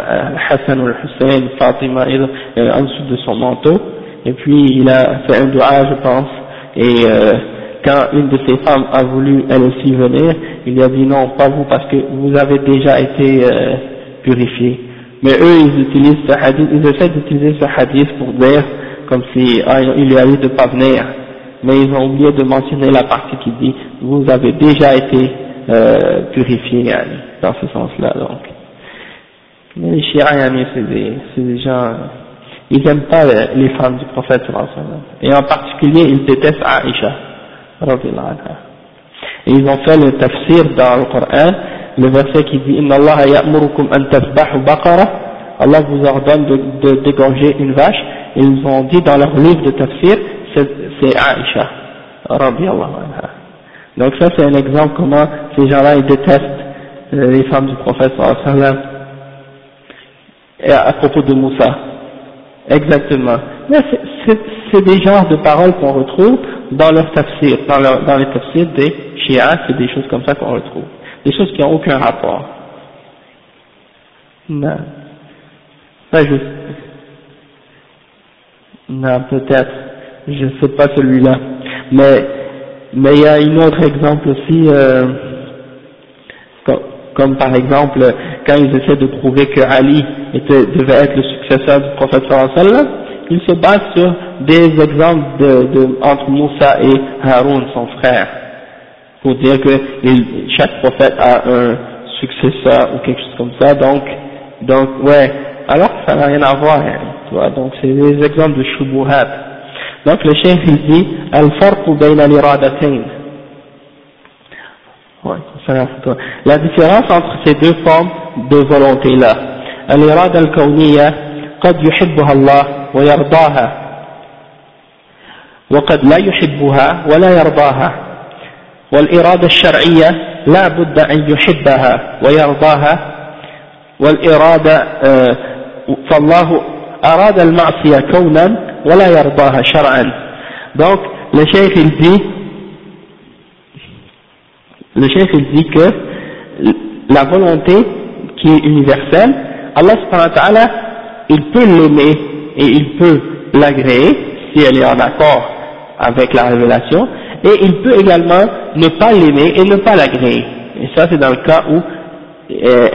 Speaker 1: Hassan ou Hussein, Fatima, euh, en dessous de son manteau, et puis il a fait un dua, je pense, et euh, quand une de ces femmes a voulu elle aussi venir, il lui a dit non, pas vous parce que vous avez déjà été euh, purifié. Mais eux, ils utilisent ce hadith, ils essaient d'utiliser ce hadith pour dire comme si ah, il lui a dit de pas venir. Mais ils ont oublié de mentionner la partie qui dit vous avez déjà été euh, purifié dans ce sens-là. Donc, les chiens, c'est des, des gens, ils n'aiment pas les femmes du prophète et en particulier ils détestent Aïcha. Ils ont fait le tafsir dans le Coran, le verset qui dit Allah ya'murukum an baqara Allah vous ordonne de, dégorger une vache. Ils ont dit dans leur livre de tafsir, c'est Aïcha. Donc ça c'est un exemple comment ces gens-là ils détestent euh, les femmes du prophète et à, propos de Moussa. Exactement. Mais c'est des genres de paroles qu'on retrouve dans leur tafsir, dans, les tafsirs des chiites, c'est des choses comme ça qu'on retrouve. Des choses qui n'ont aucun rapport. Non. Pas juste. Non, peut-être. Je ne sais pas celui-là. Mais, il y a un autre exemple aussi, euh, comme, par exemple, quand ils essaient de prouver que Ali devait être le successeur du prophète sallallahu ils se basent sur des exemples de, de, entre Moussa et Haroun, son frère, pour dire que chaque prophète a un successeur ou quelque chose comme ça, donc, donc ouais, alors ça n'a rien à voir, hein, tu vois, donc c'est des exemples de shubuhat. Donc le chef il dit, al-farqu bayna l'iradatain. Ouais, la différence entre ces deux formes de volonté-là, al-irada al-kawniyya, قد يحبها الله ويرضاها. وقد لا يحبها ولا يرضاها. والإرادة الشرعية لا بد أن يحبها ويرضاها. والإرادة آه، فالله أراد المعصية كونا ولا يرضاها شرعا. donc le cheikh il dit le cheikh il dit que la volonté qui est universelle Allah subhanahu wa ta'ala il peut l'aimer et il peut l'agréer si elle est en accord avec la révélation et il peut également ne pas l'aimer et ne pas l'agréer et ça c'est dans le cas où euh,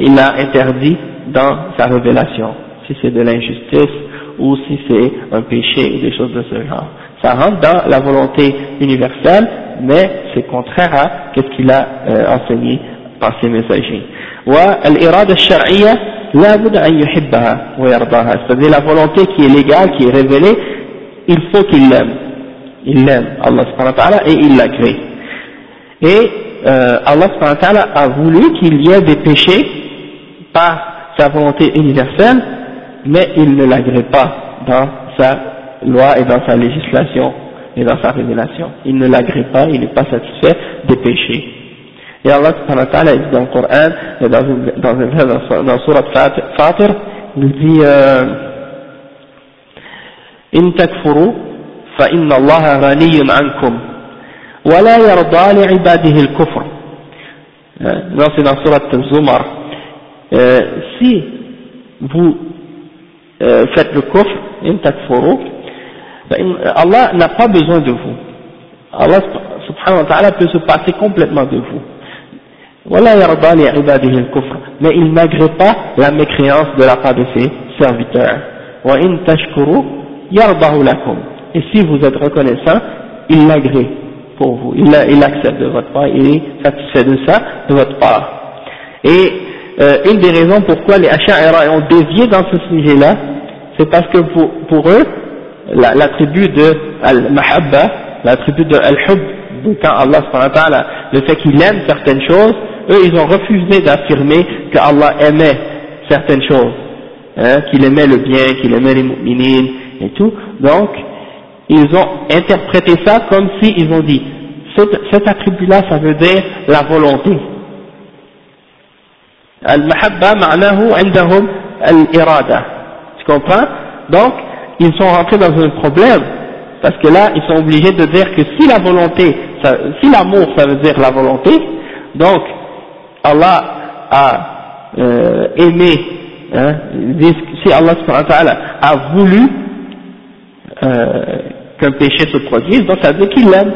Speaker 1: il a interdit dans sa révélation si c'est de l'injustice ou si c'est un péché ou des choses de ce genre. Ça rentre dans la volonté universelle, mais c'est contraire à ce qu'il a euh, enseigné par ses messagers. C'est-à-dire la volonté qui est légale, qui est révélée, il faut qu'il l'aime. Il l'aime, Allah subhanahu wa ta'ala, et il l'agrée. Et euh, Allah subhanahu wa ta'ala a voulu qu'il y ait des péchés par sa volonté universelle, mais il ne l'agrée pas dans sa loi et dans sa législation et dans sa révélation. Il ne l'agrée pas, il n'est pas satisfait des péchés. Et Allah subhanahu wa ta'ala dit dans le Coran, et dans, dans, dans, dans Surat Fatir, il dit إن تكفروا فإن الله غني عنكم ولا يرضى لعباده الكفر. c'est dans Surat Zumar. Si vous euh, faites le kufr, Allah n'a pas besoin de vous. Allah subhanahu wa ta'ala peut se passer complètement de vous. Mais il n'agrée pas la mécréance de la part de ses serviteurs. Et si vous êtes reconnaissant, il l'agrée pour vous. Il, il accepte de votre part, il est satisfait de ça de votre part. Et euh, une des raisons pourquoi les Asha'ira ont dévié dans ce sujet-là, c'est parce que pour, eux, l'attribut de Al-Mahabba, l'attribut de Al-Hub, quand Allah le fait qu'il aime certaines choses, eux ils ont refusé d'affirmer que Allah aimait certaines choses, hein, qu'il aimait le bien, qu'il aimait les mu'minines et tout, donc ils ont interprété ça comme si ils ont dit, cet, cet attribut-là ça veut dire la volonté, Al-Mahabba ma'nahu indahum al-irada. Tu comprends? Donc, ils sont rentrés dans un problème, parce que là, ils sont obligés de dire que si la volonté, si l'amour ça veut dire la volonté, donc Allah a euh, aimé, hein, si Allah a voulu euh, qu'un péché se produise, donc ça veut dire qu'il l'aime,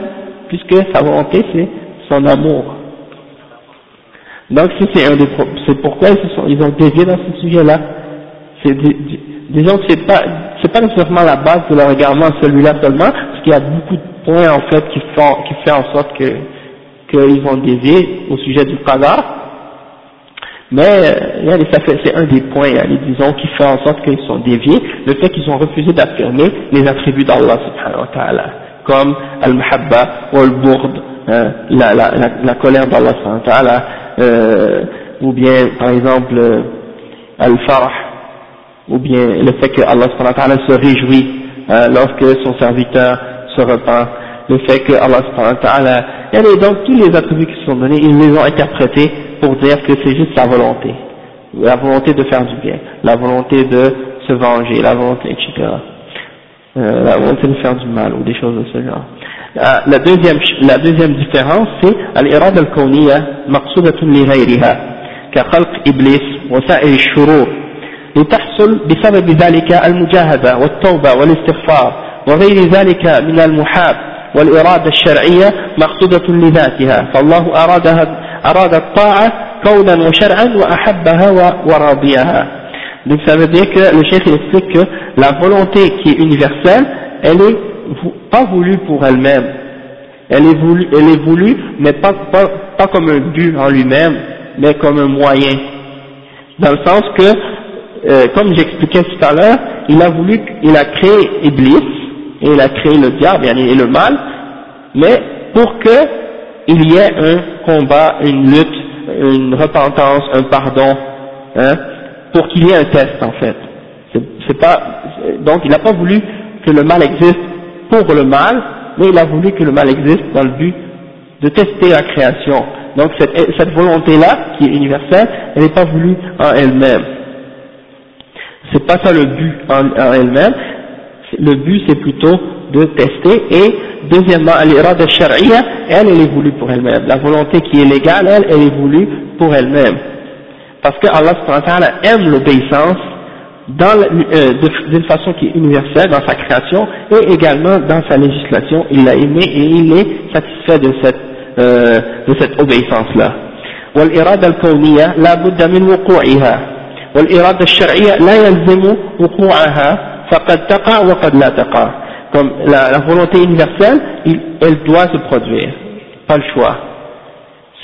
Speaker 1: puisque sa volonté c'est son amour. Donc c'est pourquoi ils, sont, ils ont dévié dans ce sujet-là. Disons que c'est pas c'est pas nécessairement la base de leur regardement celui-là seulement, parce qu'il y a beaucoup de points en fait qui font qui fait en sorte que qu'ils vont dévier au sujet du qadar. Mais euh, c'est un des points, disons, qui fait en sorte qu'ils sont déviés, le fait qu'ils ont refusé d'affirmer les attributs d'Allah subhanahu wa ta'ala, comme al-mahabba ou al-bourd, hein, la, la, la, la colère d'Allah subhanahu wa ta'ala, euh, ou bien par exemple euh, al-farah, ou bien le fait que Allah se réjouit hein, lorsque son serviteur se repent, le fait que Allah et donc tous les attributs qui sont donnés, ils les ont interprétés pour dire que c'est juste sa volonté, la volonté de faire du bien, la volonté de se venger, la volonté, etc. Euh, la volonté de faire du mal ou des choses de ce genre. Euh, la, deuxième, la deuxième différence, c'est al-irad al-kawniya maqsudatun li ghayriha, ka khalq iblis wa لتحصل بسبب ذلك المجاهدة والتوبة والاستغفار وغير ذلك من المحاب والإرادة الشرعية مقصودة لذاتها فالله أرادها أراد الطاعة كونا وشرعا وأحبها ورضيها Donc ça veut dire que le chef explique que la volonté qui est universelle, elle est pas voulue pour elle-même. Elle est voulue, elle est voulue, mais pas, pas, pas comme un but en lui-même, mais comme un moyen. Dans le sens que, euh, comme j'expliquais tout à l'heure, il a voulu, il a créé Iblis, et il a créé le diable et le mal, mais pour que il y ait un combat, une lutte, une repentance, un pardon, hein, pour qu'il y ait un test en fait. C'est pas, donc il n'a pas voulu que le mal existe pour le mal, mais il a voulu que le mal existe dans le but de tester la création, Donc cette, cette volonté-là, qui est universelle, elle n'est pas voulue en elle-même. C'est pas ça le but en, elle-même. Le but c'est plutôt de tester. Et deuxièmement, l'irada sharia, elle, elle est voulue pour elle-même. La volonté qui est légale, elle, elle est voulue pour elle-même. Parce que Allah aime l'obéissance euh, d'une façon qui est universelle dans sa création et également dans sa législation. Il l'a aimé et il est satisfait de cette, euh, de cette obéissance-là. والإرادة الكونية لا بد من وقوعها والإرادة الشرعية لا يلزم وقوعها فقد تقع وقد لا تقع comme la, la volonté universelle il, elle doit se produire pas le choix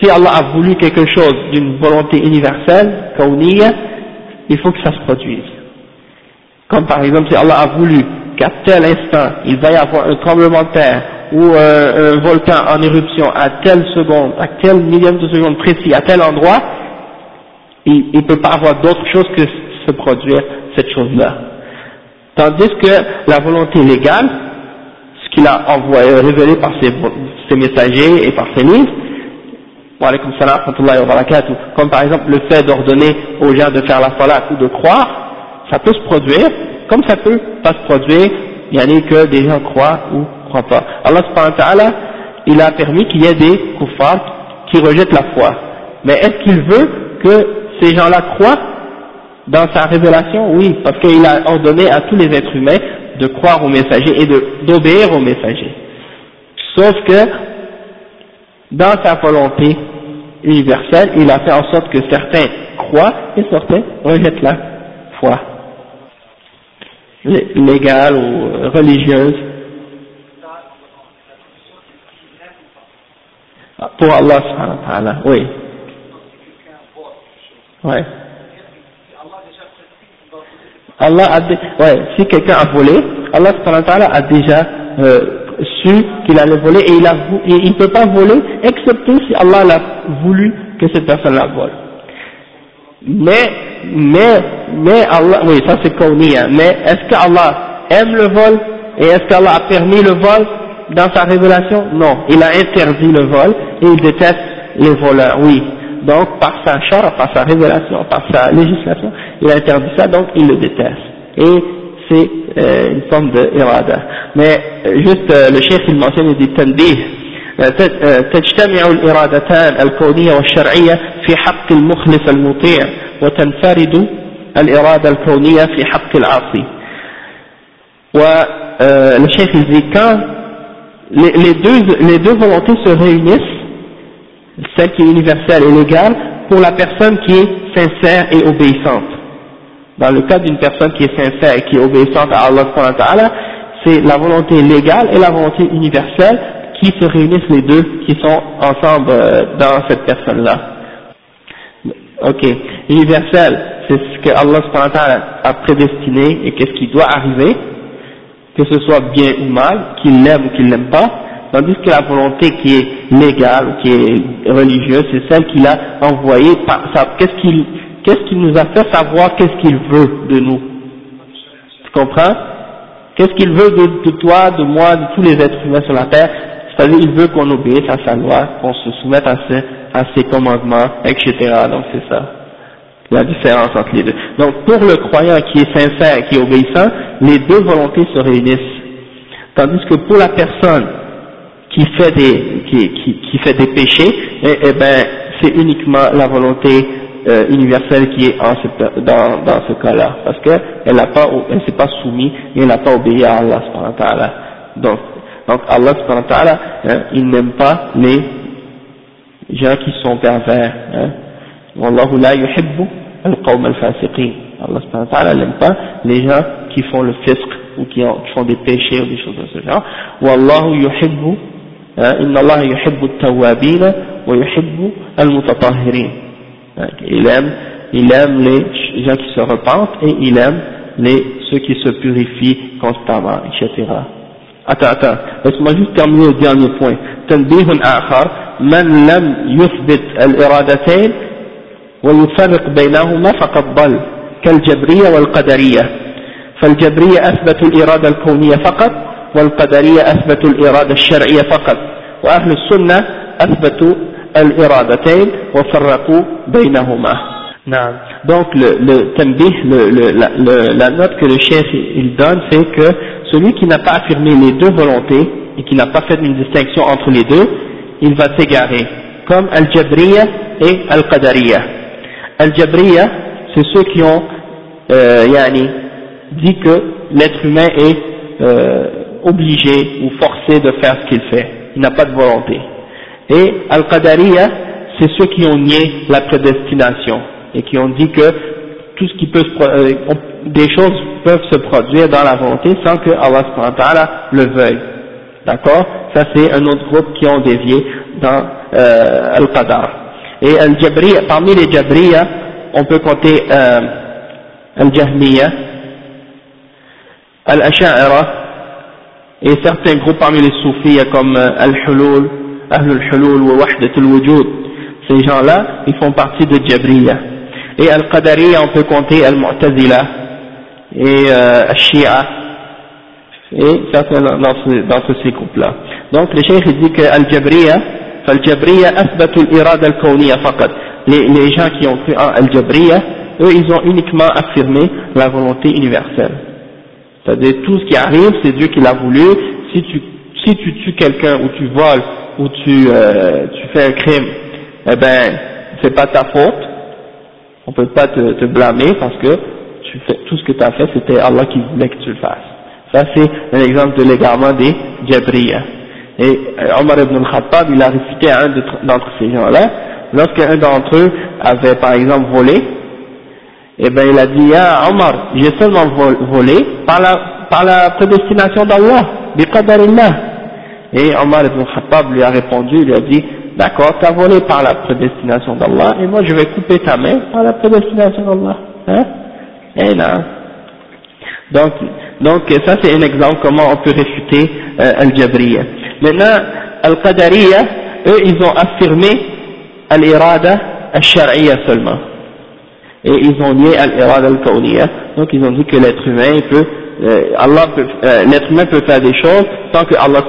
Speaker 1: si Allah a voulu quelque chose d'une volonté universelle kawniyya il faut que ça se produise comme par exemple si Allah a voulu qu'à tel instant il va y avoir un tremblement de terre ou euh, un volcan en éruption à telle seconde, à tel millième de seconde précis, à tel endroit, il ne peut pas avoir d'autre chose que se produire cette chose-là. Tandis que la volonté légale, ce qu'il a envoyé, révélé par ses, messagers et par ses livres, comme par exemple le fait d'ordonner aux gens de faire la salat ou de croire, ça peut se produire, comme ça peut pas se produire, il y en a que des gens croient ou croient pas. Allah subhanahu il a permis qu'il y ait des kuffars qui rejettent la foi. Mais est-ce qu'il veut que ces gens-là croient dans sa révélation Oui, parce qu'il a ordonné à tous les êtres humains de croire aux messagers et d'obéir aux messagers. Sauf que, dans sa volonté universelle, il a fait en sorte que certains croient et certains rejettent la foi légale ou religieuse pour Allah oui. Ouais. Allah a ouais, si quelqu'un a volé, Allah a déjà euh, su qu'il allait voler et il ne peut pas voler excepté si Allah a voulu que cette personne la vole. Mais, mais, mais Allah, oui, ça c'est Kawniya, mais est-ce qu'Allah aime le vol et est-ce qu'Allah a permis le vol dans sa révélation? Non, il a interdit le vol et il déteste les voleurs, oui. Donc par sa char, par sa révélation, par sa législation, il a interdit ça, donc il le déteste. Et c'est euh, une forme de irada. Mais euh, juste euh, le chef il mentionne, il dit تجتمع الإرادتان الكونية والشرعية في حق المخلص المطيع وتنفرد الإرادة الكونية في حق العاصي والشيخ dit quand les deux, les deux volontés se réunissent celle qui est universelle et légale pour la personne qui est sincère et obéissante. Dans le cas d'une personne qui est sincère et qui est obéissante à Allah c'est la volonté légale et la volonté universelle qui se réunissent les deux, qui sont ensemble euh, dans cette personne-là. Ok, universel, c'est ce que Allah a prédestiné et qu'est-ce qui doit arriver, que ce soit bien ou mal, qu'il l'aime ou qu'il l'aime pas, tandis que la volonté qui est légale qui est religieuse, c'est celle qu'il a envoyée qu'est-ce qu'il qu'est-ce qu'il nous a fait savoir qu'est-ce qu'il veut de nous? Tu comprends? Qu'est-ce qu'il veut de, de, toi, de moi, de tous les êtres humains sur la terre? C'est-à-dire, il veut qu'on obéisse à sa loi, qu'on se soumette à ses, à ses commandements, etc. Donc c'est ça, la différence entre les deux. Donc pour le croyant qui est sincère, qui est obéissant, les deux volontés se réunissent. Tandis que pour la personne qui fait des, qui, qui, qui fait des péchés, eh, eh ben, c'est uniquement la volonté euh, universelle qui est en ce, dans, dans ce cas-là, parce qu'elle n'a pas, elle s'est pas soumise et elle n'a pas obéi à Allah. Donc donc Allah subhanahu wa hein, il n'aime pas les gens qui sont pervers. Hein. Wallahu la yuhibbu al-qawm al-fasiqin. Allah subhanahu wa ta'ala n'aime pas les gens qui font le fisq ou qui font des péchés ou des choses de ce genre. Wallahu yuhibbu, yuhibbu al-tawwabin wa yuhibbu al-mutatahhirin. Hein, il aime, il aime les gens qui se repentent et il aime les, ceux qui se purifient constamment, etc. attends attends laisse-moi juste terminer le dernier point تنبيه آخر من لم يثبت الإرادتين ويفرق بينهما فقد ضل كالجبرية والقدرية فالجبرية أثبتوا الإرادة الكونية فقط والقدرية أثبتوا الإرادة الشرعية فقط وأهل السنة أثبتوا الإرادتين وفرقوا بينهما نعم donc le, le tambih, le, le, la, le, la note que le chef il donne c'est que celui qui n'a pas affirmé les deux volontés et qui n'a pas fait une distinction entre les deux il va s'égarer comme Al-Jabriya et Al-Qadariya Al-Jabriya c'est ceux qui ont euh, yani, dit que l'être humain est euh, obligé ou forcé de faire ce qu'il fait il n'a pas de volonté et Al-Qadariya c'est ceux qui ont nié la prédestination et qui ont dit que tout ce qui peut se, euh, des choses peuvent se produire dans la volonté sans que Allah le veuille. D'accord? Ça c'est un autre groupe qui ont dévié dans euh, Al-Qadar. Et al parmi les Jabriya, on peut compter euh, Al-Jahmiya, Al-Asha'ira, et certains groupes parmi les soufis comme euh, Al-Hulul, Ahlul-Hulul wa Wahdat al-Wujud. Ces gens-là, ils font partie de Jabriya. Et Al-Qadari, on peut compter Al-Mu'tazila et euh, Al-Shia et certains d'entre ces groupes-là. Donc le cheikh dit que Al-Jabriya, Al-Jabriya asbatu al-irad al-kawniya faqat. Les, les gens qui ont cru en Al-Jabriya, eux ils ont uniquement affirmé la volonté universelle. C'est-à-dire tout ce qui arrive, c'est Dieu qui l'a voulu. Si tu, si tu tues quelqu'un ou tu voles ou tu, euh, tu fais un crime, eh ben c'est pas ta faute on peut pas te, te, blâmer parce que tu fais, tout ce que tu as fait, c'était Allah qui voulait que tu le fasses. Ça, c'est un exemple de l'égarement des Jabriya. Et euh, Omar ibn al-Khattab, il a récité à un d'entre ces gens-là, lorsqu'un d'entre eux avait par exemple volé, eh ben il a dit, ah Omar, j'ai seulement volé par la, par la prédestination d'Allah, biqadarillah. Et Omar ibn al-Khattab lui a répondu, il lui a dit, D'accord, tu as volé par la prédestination d'Allah, et moi je vais couper ta main par la prédestination d'Allah. Hein Et là. Donc, donc ça c'est un exemple comment on peut réfuter euh, Al-Jabriya. Maintenant, Al-Qadariya, eux ils ont affirmé Al-Irada Al-Shar'iyya seulement. Et ils ont nié Al-Irada Al-Kawniya. Donc ils ont dit que l'être humain peut, euh, Allah peut, euh, l'être humain peut faire des choses sans que Allah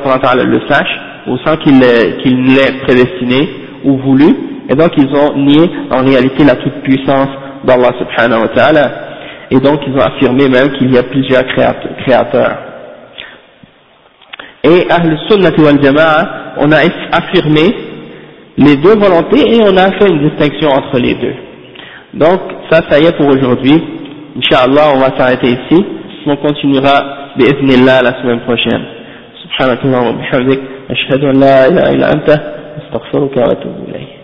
Speaker 1: le sache ou sans qu'il l'ait prédestiné ou voulu, et donc ils ont nié en réalité la toute-puissance d'Allah subhanahu wa ta'ala, et donc ils ont affirmé même qu'il y a plusieurs créateurs. Et Ahl Sunnati wal Jama'a, on a affirmé les deux volontés et on a fait une distinction entre les deux. Donc ça, ça y est pour aujourd'hui. Inch'Allah, on va s'arrêter ici. On continuera, bi'ithnillah, la semaine prochaine. Subhanahu wa ta'ala, أشهد أن لا إله إلا أنت أستغفرك وأتوب إليك